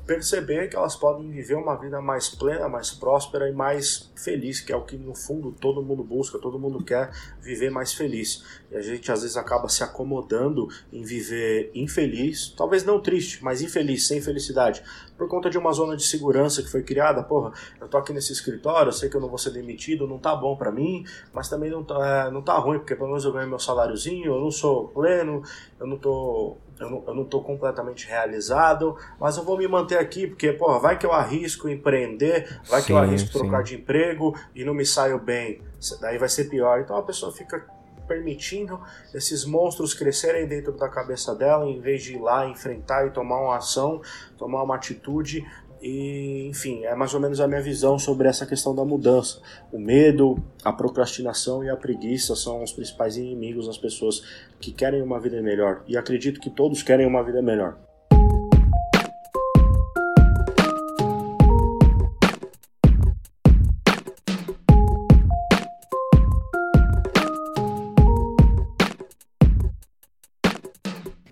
perceber que elas podem viver uma vida mais plena, mais próspera e mais feliz, que é o que no fundo todo mundo busca, todo mundo quer viver mais feliz. E a gente às vezes acaba se acomodando em viver infeliz, talvez não triste, mas infeliz, sem felicidade, por conta de uma zona de segurança que foi criada. Porra, eu tô aqui nesse escritório, eu sei que eu não vou ser demitido, não tá bom para mim, mas também não tá, é, não tá ruim, porque pelo menos eu ganho meu saláriozinho, eu não sou pleno, eu não tô eu não, eu não tô completamente realizado, mas eu vou me manter aqui, porque, porra, vai que eu arrisco empreender, vai sim, que eu arrisco sim. trocar de emprego e não me saio bem, daí vai ser pior. Então a pessoa fica permitindo esses monstros crescerem dentro da cabeça dela, em vez de ir lá enfrentar e tomar uma ação, tomar uma atitude e, enfim, é mais ou menos a minha visão sobre essa questão da mudança. O medo, a procrastinação e a preguiça são os principais inimigos das pessoas que querem uma vida melhor. E acredito que todos querem uma vida melhor.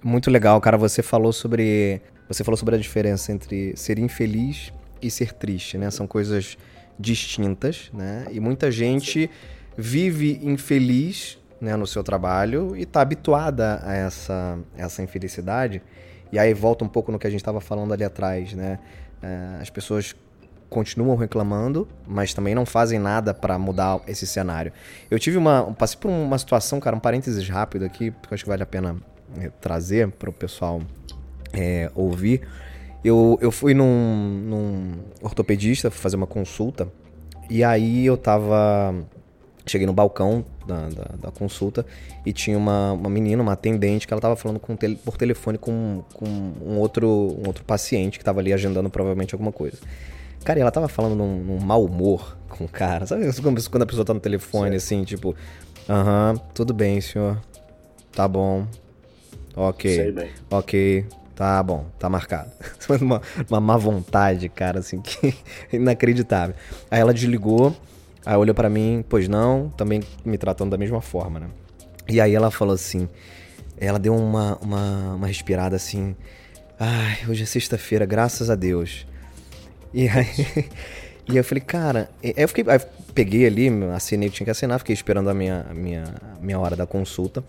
Muito legal, cara. Você falou sobre você falou sobre a diferença entre ser infeliz e ser triste, né? São coisas distintas, né? E muita gente vive infeliz né, no seu trabalho e está habituada a essa, essa infelicidade. E aí volta um pouco no que a gente estava falando ali atrás, né? É, as pessoas continuam reclamando, mas também não fazem nada para mudar esse cenário. Eu tive uma. Passei por uma situação, cara, um parênteses rápido aqui, porque eu acho que vale a pena é, trazer para o pessoal é, ouvir. Eu, eu fui num, num ortopedista fazer uma consulta e aí eu tava. Cheguei no balcão da, da, da, consulta e tinha uma, uma menina, uma atendente, que ela tava falando com, por telefone com, com um, outro, um outro paciente que tava ali agendando provavelmente alguma coisa. Cara, e ela tava falando num, num mau humor com o cara. Sabe quando a pessoa tá no telefone, assim, tipo... Aham, tudo bem, senhor. Tá bom. Ok. Ok. Tá bom, tá marcado. uma, uma má vontade, cara, assim, que inacreditável. Aí ela desligou, aí olhou para mim, pois não, também me tratando da mesma forma, né? E aí ela falou assim, ela deu uma, uma, uma respirada assim, ai, hoje é sexta-feira, graças a Deus. E aí, E eu falei, cara, eu fiquei, aí peguei ali, assinei o que tinha que assinar, fiquei esperando a minha, a minha, a minha hora da consulta.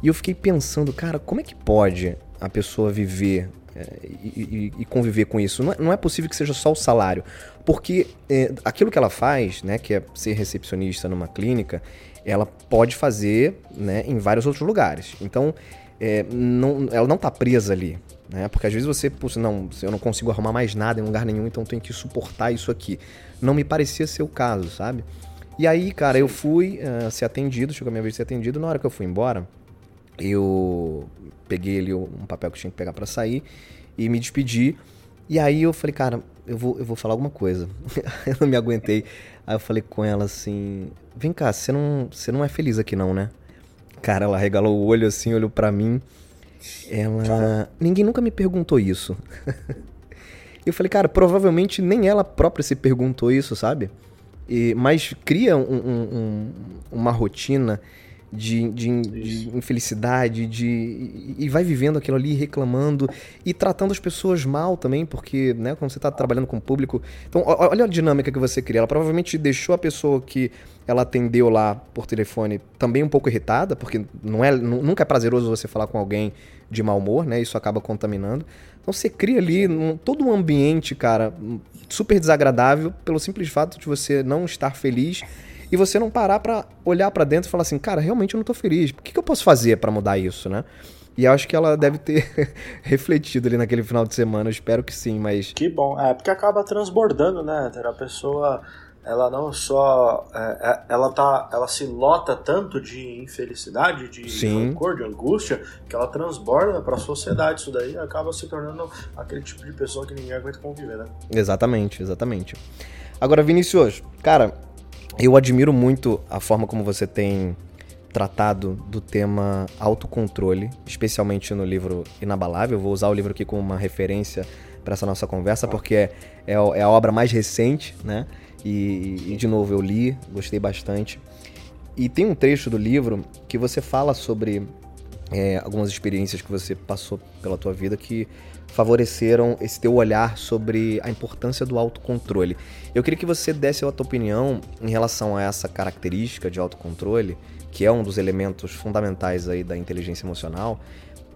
E eu fiquei pensando, cara, como é que pode a pessoa viver é, e, e, e, conviver com isso? Não é, não é, possível que seja só o salário. Porque é, aquilo que ela faz, né, que é ser recepcionista numa clínica, ela pode fazer né, em vários outros lugares. Então, é, não, ela não está presa ali. Né? Porque às vezes você, puxa, não, eu não consigo arrumar mais nada em lugar nenhum, então tenho que suportar isso aqui. Não me parecia ser o caso, sabe? E aí, cara, eu fui uh, ser atendido, chegou a minha vez de ser atendido. Na hora que eu fui embora, eu peguei ali um papel que tinha que pegar para sair e me despedi. E aí eu falei, cara, eu vou, eu vou falar alguma coisa. eu não me aguentei. Aí eu falei com ela assim: Vem cá, você não, você não é feliz aqui não, né? Cara, ela regalou o olho assim, olhou para mim. Ela. Ninguém nunca me perguntou isso. eu falei, cara, provavelmente nem ela própria se perguntou isso, sabe? E, mas cria um, um, um, uma rotina de, de, de, infelicidade, de e vai vivendo aquilo ali, reclamando e tratando as pessoas mal também, porque, né, quando você está trabalhando com o público. Então, olha a dinâmica que você cria. Ela provavelmente deixou a pessoa que ela atendeu lá por telefone também um pouco irritada, porque não é, nunca é prazeroso você falar com alguém de mau humor, né? Isso acaba contaminando. Então você cria ali um, todo um ambiente, cara, super desagradável pelo simples fato de você não estar feliz e você não parar para olhar para dentro e falar assim, cara, realmente eu não tô feliz. O que, que eu posso fazer para mudar isso, né? E acho que ela deve ter refletido ali naquele final de semana, eu espero que sim, mas. Que bom, é, porque acaba transbordando, né? A pessoa, ela não só. É, é, ela tá. Ela se lota tanto de infelicidade, de sim. rancor, de angústia, que ela transborda para a sociedade. Isso daí acaba se tornando aquele tipo de pessoa que ninguém aguenta conviver, né? Exatamente, exatamente. Agora, Vinícius, cara, eu admiro muito a forma como você tem tratado do tema autocontrole, especialmente no livro Inabalável. vou usar o livro aqui como uma referência para essa nossa conversa, porque é, é, é, a obra mais recente, né? E, e, de novo, eu li, gostei bastante. E tem um trecho do livro que você fala sobre é, algumas experiências que você passou pela tua vida que favoreceram esse teu olhar sobre a importância do autocontrole. Eu queria que você desse a tua opinião em relação a essa característica de autocontrole, que é um dos elementos fundamentais aí da inteligência emocional.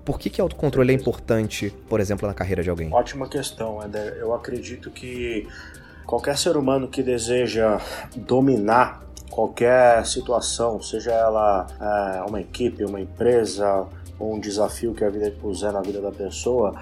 Por que, que autocontrole é importante, por exemplo, na carreira de alguém? Ótima questão, Eder. Eu acredito que qualquer ser humano que deseja dominar qualquer situação, seja ela é, uma equipe, uma empresa, ou um desafio que a vida puser na vida da pessoa,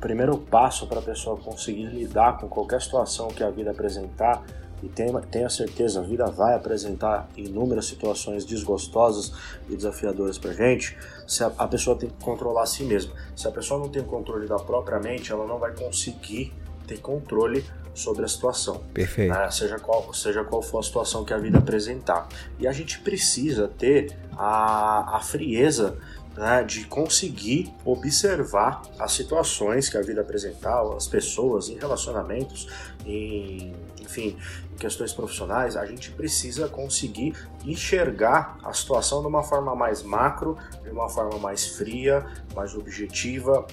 primeiro passo para a pessoa conseguir lidar com qualquer situação que a vida apresentar e tenha, tenha certeza, a vida vai apresentar inúmeras situações desgostosas e desafiadoras para gente, se a, a, pessoa tem que controlar a si mesma. Se a pessoa não tem controle da própria mente, ela não vai conseguir ter controle sobre a situação. Perfeito. Né? Seja, qual, seja qual for a situação que a vida apresentar. E a gente precisa ter a, a frieza né, de conseguir observar as situações que a vida apresentar, as pessoas em relacionamentos, em, enfim, em questões profissionais, a gente precisa conseguir enxergar a situação de uma forma mais macro, de uma forma mais fria, mais objetiva,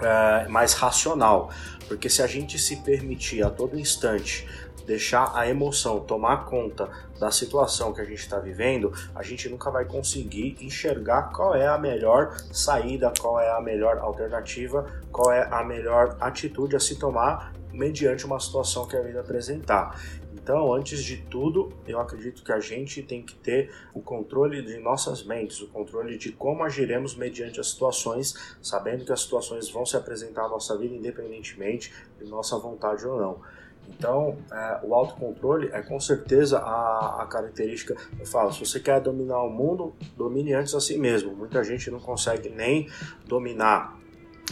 é, mais racional. Porque se a gente se permitir a todo instante deixar a emoção tomar conta da situação que a gente está vivendo, a gente nunca vai conseguir enxergar qual é a melhor saída, qual é a melhor alternativa, qual é a melhor atitude a se tomar mediante uma situação que a vida apresentar. Então, antes de tudo, eu acredito que a gente tem que ter o controle de nossas mentes, o controle de como agiremos mediante as situações, sabendo que as situações vão se apresentar à nossa vida independentemente de nossa vontade ou não. Então, é, o autocontrole é com certeza a, a, característica. Eu falo, se você quer dominar o mundo, domine antes a si mesmo. Muita gente não consegue nem dominar,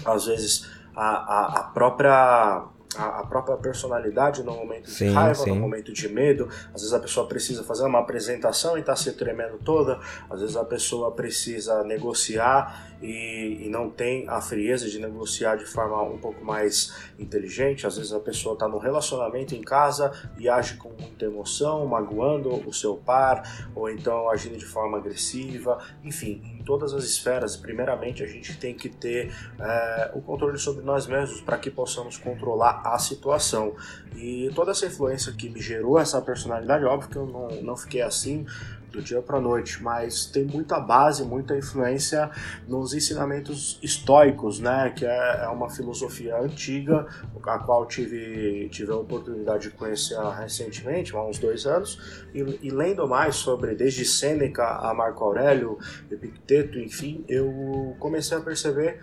às vezes, a, a, a própria a, a, própria personalidade no momento sim, de raiva, sim. no momento de medo. Às vezes a pessoa precisa fazer uma apresentação e está se tremendo toda. Às vezes a pessoa precisa negociar e, e, não tem a frieza de negociar de forma um pouco mais inteligente. Às vezes a pessoa está no relacionamento em casa e age com muita emoção, magoando o seu par, ou então agindo de forma agressiva. Enfim, em todas as esferas, primeiramente a gente tem que ter é, o controle sobre nós mesmos para que possamos controlar a, a situação. E toda essa influência que me gerou essa personalidade, óbvio que eu não, não fiquei assim do dia para noite, mas tem muita base, muita influência nos ensinamentos estoicos, né, que é, é uma filosofia antiga, a qual tive, tive a oportunidade de conhecer recentemente, há uns dois anos, e, e lendo mais sobre, desde Sêneca a Marco Aurélio, Epicteto, enfim, eu comecei a perceber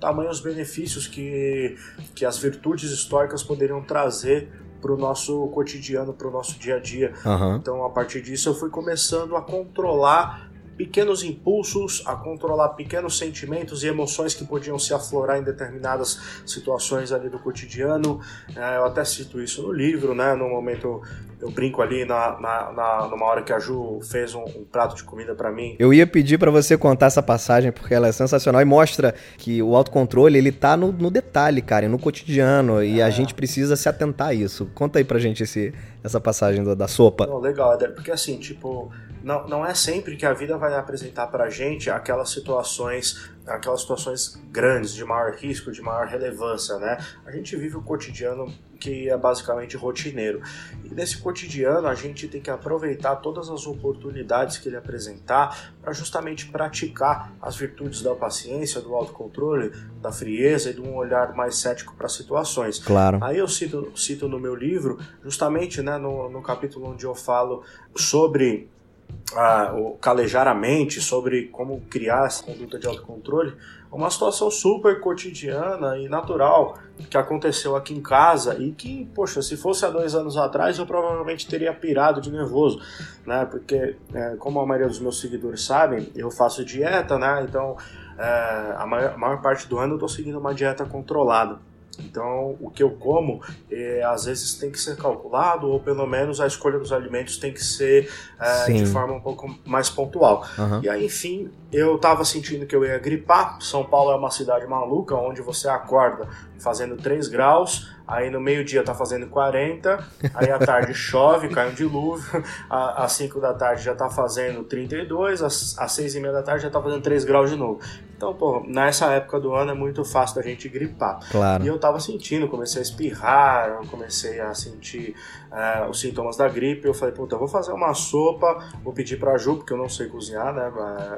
tamanhos benefícios que, que as virtudes históricas poderiam trazer para o nosso cotidiano, para o nosso dia a dia. Uhum. Então, a partir disso, eu fui começando a controlar pequenos impulsos, a controlar pequenos sentimentos e emoções que podiam se aflorar em determinadas situações ali do cotidiano. É, eu até cito isso no livro, né? No momento eu brinco ali na, na, na numa hora que a Ju fez um, um prato de comida para mim. Eu ia pedir para você contar essa passagem porque ela é sensacional e mostra que o autocontrole ele tá no, no detalhe, cara, no cotidiano é. e a é. gente precisa se atentar a isso. Conta aí pra gente esse, essa passagem da, da sopa. Não, legal, porque assim, tipo, não, não é sempre que a vida vai apresentar pra gente aquelas situações aquelas situações grandes, de maior risco, de maior relevância, né? A gente vive o cotidiano que é basicamente rotineiro. E nesse cotidiano a gente tem que aproveitar todas as oportunidades que ele apresentar para justamente praticar as virtudes da paciência, do autocontrole, da frieza e de um olhar mais cético para situações. Claro. Aí eu cito, cito no meu livro, justamente né, no, no capítulo onde eu falo sobre a, o calejar a mente sobre como criar essa conduta de autocontrole, uma situação super cotidiana e natural que aconteceu aqui em casa e que, poxa, se fosse há dois anos atrás eu provavelmente teria pirado de nervoso, né? Porque, é, como a maioria dos meus seguidores sabem, eu faço dieta, né? Então, é, a, maior, a maior parte do ano eu estou seguindo uma dieta controlada. Então, o que eu como, é, às vezes tem que ser calculado, ou pelo menos a escolha dos alimentos tem que ser é, de forma um pouco mais pontual. Uhum. E aí, enfim, eu estava sentindo que eu ia gripar. São Paulo é uma cidade maluca, onde você acorda fazendo 3 graus, aí no meio-dia tá fazendo 40, aí à tarde chove, cai um dilúvio, às 5 da tarde já tá fazendo 32, às, às 6 e meia da tarde já tá fazendo 3 graus de novo. Então, pô, nessa época do ano é muito fácil da gente gripar. Claro. E eu tava sentindo, comecei a espirrar, eu comecei a sentir uh, os sintomas da gripe, eu falei, puta, eu vou fazer uma sopa, vou pedir pra Ju, porque eu não sei cozinhar, né,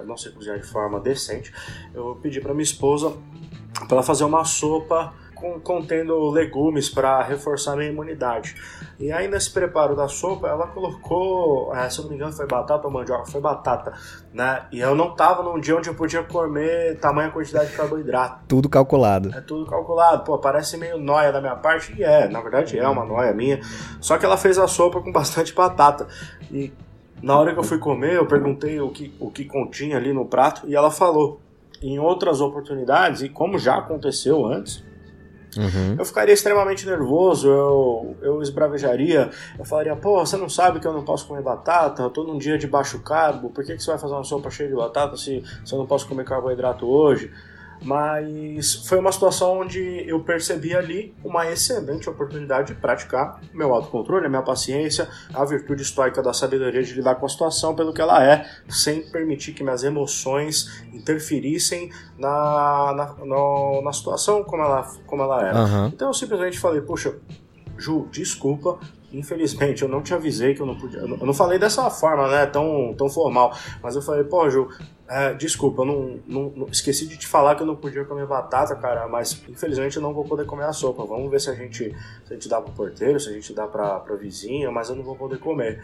não sei cozinhar de forma decente, eu pedi pra minha esposa para ela fazer uma sopa com, contendo legumes para reforçar a minha imunidade. E aí nesse preparo da sopa, ela colocou, é, se eu não me engano foi batata ou mandioca, foi batata, né? E eu não tava num dia onde eu podia comer tamanha quantidade de carboidrato. Tudo calculado. É tudo calculado. Pô, parece meio noia da minha parte, e é, na verdade é uma noia minha. Só que ela fez a sopa com bastante batata. E na hora que eu fui comer, eu perguntei o que, o que continha ali no prato e ela falou. Em outras oportunidades, e como já aconteceu antes, Uhum. Eu ficaria extremamente nervoso, eu, eu esbravejaria, eu falaria, pô, você não sabe que eu não posso comer batata, eu tô num dia de baixo carbo, por que, que você vai fazer uma sopa cheia de batata se, se eu não posso comer carboidrato hoje? Mas foi uma situação onde eu percebi ali uma excelente oportunidade de praticar meu autocontrole, a minha paciência, a virtude estoica da sabedoria de lidar com a situação pelo que ela é, sem permitir que minhas emoções interferissem na, na, na, na situação como ela, como ela era. Uhum. Então eu simplesmente falei, puxa, Ju, desculpa, infelizmente eu não te avisei que eu não podia. Eu não falei dessa forma, né? Tão, tão formal. Mas eu falei, pô, Ju, é, desculpa, eu não, não, não, esqueci de te falar que eu não podia comer batata, cara, mas infelizmente eu não vou poder comer a sopa. Vamos ver se a gente, se a gente dá pro porteiro, se a gente dá pra, pra vizinha, mas eu não vou poder comer.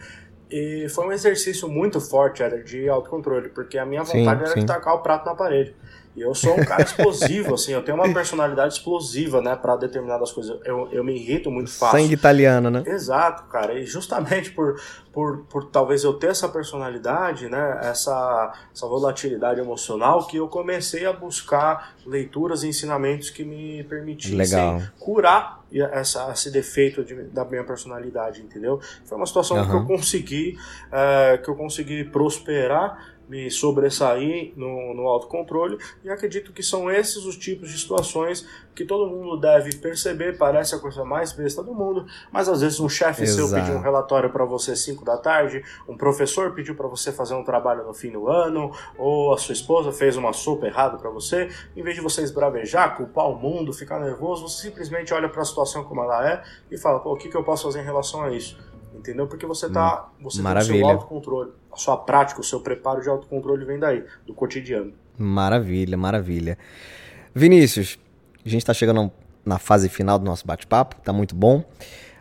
E foi um exercício muito forte era de autocontrole, porque a minha vontade sim, era sim. de tacar o prato na parede. E eu sou um cara explosivo, assim, eu tenho uma personalidade explosiva, né, para determinadas coisas. Eu, eu me irrito muito fácil. Sangue italiano, né? Exato, cara. E justamente por, por, por talvez eu ter essa personalidade, né, essa, essa volatilidade emocional, que eu comecei a buscar leituras e ensinamentos que me permitissem Legal. curar essa, esse defeito de, da minha personalidade, entendeu? Foi uma situação uhum. que eu consegui, é, que eu consegui prosperar me sobressair no, no autocontrole e acredito que são esses os tipos de situações que todo mundo deve perceber, parece a coisa mais besta do mundo, mas às vezes um chefe seu pediu um relatório para você 5 da tarde, um professor pediu para você fazer um trabalho no fim do ano, ou a sua esposa fez uma sopa errada para você, em vez de você esbravejar, culpar o mundo, ficar nervoso, você simplesmente olha para a situação como ela é e fala, pô, o que, que eu posso fazer em relação a isso? Entendeu? Porque você tá. Hum, você Maravilha. tem o seu autocontrole. A sua prática, o seu preparo de autocontrole vem daí, do cotidiano. Maravilha, maravilha. Vinícius, a gente está chegando na fase final do nosso bate-papo, tá muito bom.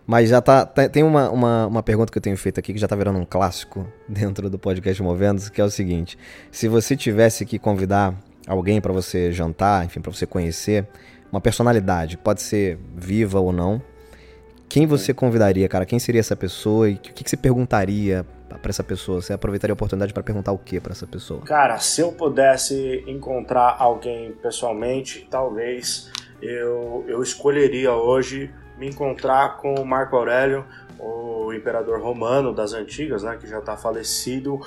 Mas já tá. tá tem uma, uma, uma, pergunta que eu tenho feito aqui que já tá virando um clássico dentro do podcast Movendo, que é o seguinte: se você tivesse que convidar alguém para você jantar, enfim, para você conhecer, uma personalidade, pode ser viva ou não, quem você convidaria, cara? Quem seria essa pessoa e o que, que você perguntaria para essa pessoa? Você aproveitaria a oportunidade para perguntar o que para essa pessoa? Cara, se eu pudesse encontrar alguém pessoalmente, talvez eu, eu escolheria hoje me encontrar com o Marco Aurélio, o imperador romano das antigas, né, que já está falecido,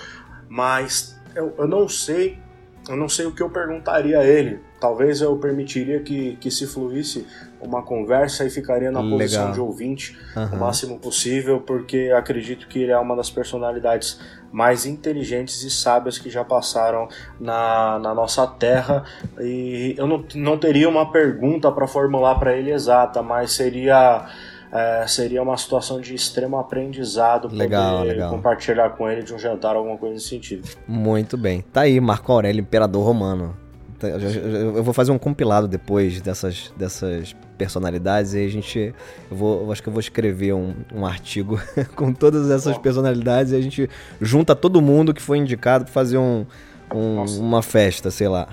mas eu, eu não sei eu não sei o que eu perguntaria a ele. Talvez eu permitiria que, que se fluísse uma conversa e ficaria na Legal. posição de ouvinte uhum. o máximo possível, porque acredito que ele é uma das personalidades mais inteligentes e sábias que já passaram na, na nossa terra. E eu não, não teria uma pergunta para formular para ele exata, mas seria é, seria uma situação de extremo aprendizado legal, poder legal. compartilhar com ele de um jantar, alguma coisa nesse sentido. Muito bem. Tá aí, Marco Aurélio, imperador romano. Tá, eu vou fazer um compilado depois dessas, dessas personalidades e a gente. Eu vou, eu acho que eu vou escrever um, um artigo com todas essas personalidades e a gente junta todo mundo que foi indicado para fazer um, um, uma festa, sei lá.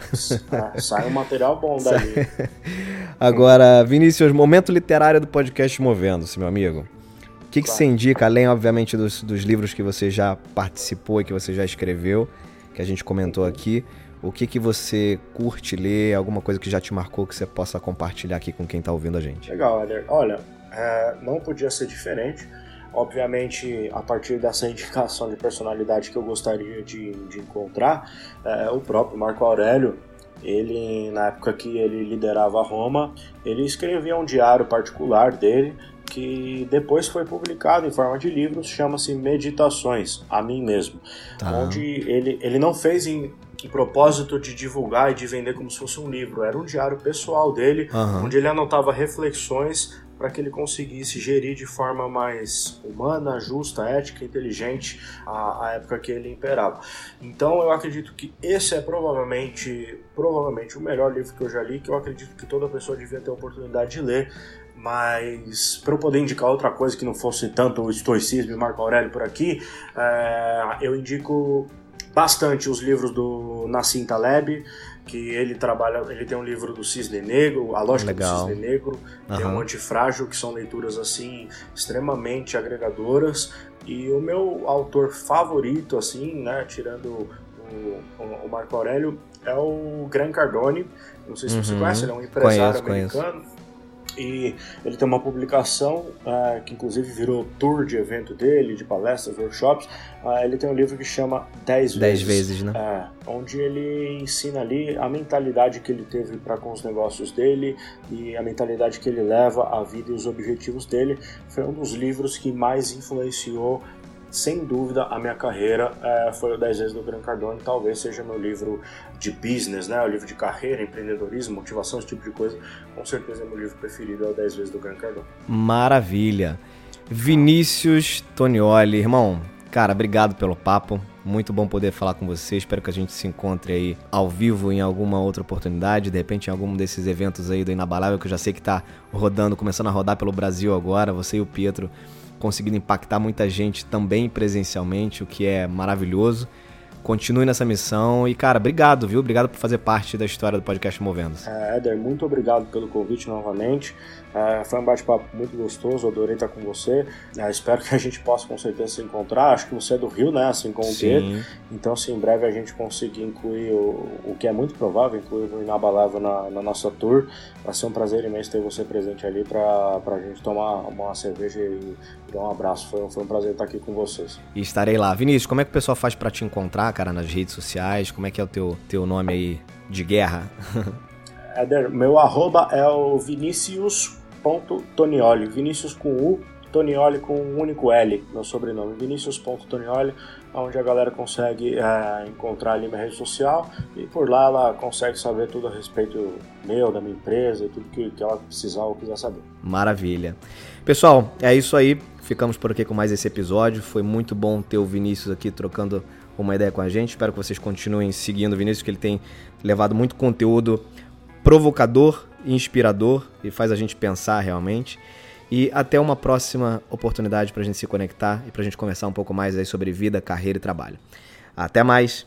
Sai um material bom dali. Agora, Vinícius, momento literário do podcast Movendo-se, meu amigo. O que, que você indica, além, obviamente, dos, dos livros que você já participou e que você já escreveu, que a gente comentou aqui? O que, que você curte ler? Alguma coisa que já te marcou que você possa compartilhar aqui com quem está ouvindo a gente? Legal, Eder. Olha, é, não podia ser diferente. Obviamente, a partir dessa indicação de personalidade que eu gostaria de, de encontrar, é, o próprio Marco Aurélio, ele, na época que ele liderava Roma, ele escrevia um diário particular dele, que depois foi publicado em forma de livros, chama-se Meditações, a mim mesmo, tá. onde ele, ele não fez em, em, propósito de divulgar e de vender como se fosse um livro, era um diário pessoal dele, uhum. onde ele anotava reflexões para que ele conseguisse gerir de forma mais humana, justa, ética, inteligente a, a, época que ele imperava. Então eu acredito que esse é provavelmente, provavelmente o melhor livro que eu já li, que eu acredito que toda pessoa devia ter a oportunidade de ler. Mas para eu poder indicar outra coisa que não fosse tanto o estoicismo e Marco Aurélio por aqui, é, eu indico bastante os livros do Nassim Taleb, que ele trabalha, ele tem um livro do Cisne Negro, A Lógica Legal. do Cisne Negro, uhum. tem um Antifrágil, que são leituras assim extremamente agregadoras. E o meu autor favorito, assim, né, tirando o, o Marco Aurélio, é o Gran Cardone. Não sei se uhum. você conhece, ele é um empresário conheço, americano. Conheço. E ele tem uma publicação uh, que inclusive virou tour de evento dele, de palestras, workshops. Uh, ele tem um livro que chama 10 vezes. 10 vezes, né? Uh, onde ele ensina ali a mentalidade que ele teve para com os negócios dele e a mentalidade que ele leva à vida e os objetivos dele. Foi um dos livros que mais influenciou sem dúvida, a minha carreira é, foi o 10 vezes do Gran Cardone, talvez seja meu livro de business, né? O livro de carreira, empreendedorismo, motivação, esse tipo de coisa. Com certeza, meu livro preferido é o 10 vezes do Gran Cardone. Maravilha. Vinícius Tonioli, irmão, cara, obrigado pelo papo. Muito bom poder falar com você. Espero que a gente se encontre aí ao vivo em alguma outra oportunidade, de repente em algum desses eventos aí do Inabalável, que eu já sei que tá rodando, começando a rodar pelo Brasil agora. Você e o Pietro conseguindo impactar muita gente também presencialmente, o que é maravilhoso. Continue nessa missão e, cara, obrigado, viu? Obrigado por fazer parte da história do podcast Movendo-se. É, Éder, muito obrigado pelo convite novamente. É, foi um bate-papo muito gostoso, adorei estar com você. É, espero que a gente possa com certeza se encontrar. Acho que você é do Rio, né? Assim como o Pedro. Então, se em breve a gente conseguir incluir o, o que é muito provável, incluir o Inabalável na, na nossa tour, vai ser um prazer imenso ter você presente ali para a gente tomar uma cerveja e dar um abraço. Foi, foi um prazer estar aqui com vocês. E estarei lá. Vinícius, como é que o pessoal faz para te encontrar? Cara, nas redes sociais? Como é que é o teu, teu nome aí de guerra? Éder, meu arroba é o vinicius.tonioli. Vinícius com U, Tonioli com um único L no sobrenome. Vinicius.tonioli, onde a galera consegue é, encontrar ali minha rede social e por lá ela consegue saber tudo a respeito meu, da minha empresa e tudo que, que ela precisar ou quiser saber. Maravilha. Pessoal, é isso aí. Ficamos por aqui com mais esse episódio. Foi muito bom ter o Vinícius aqui trocando uma ideia com a gente. Espero que vocês continuem seguindo o Vinícius, que ele tem levado muito conteúdo provocador, inspirador e faz a gente pensar realmente. E até uma próxima oportunidade para a gente se conectar e para a gente conversar um pouco mais aí sobre vida, carreira e trabalho. Até mais!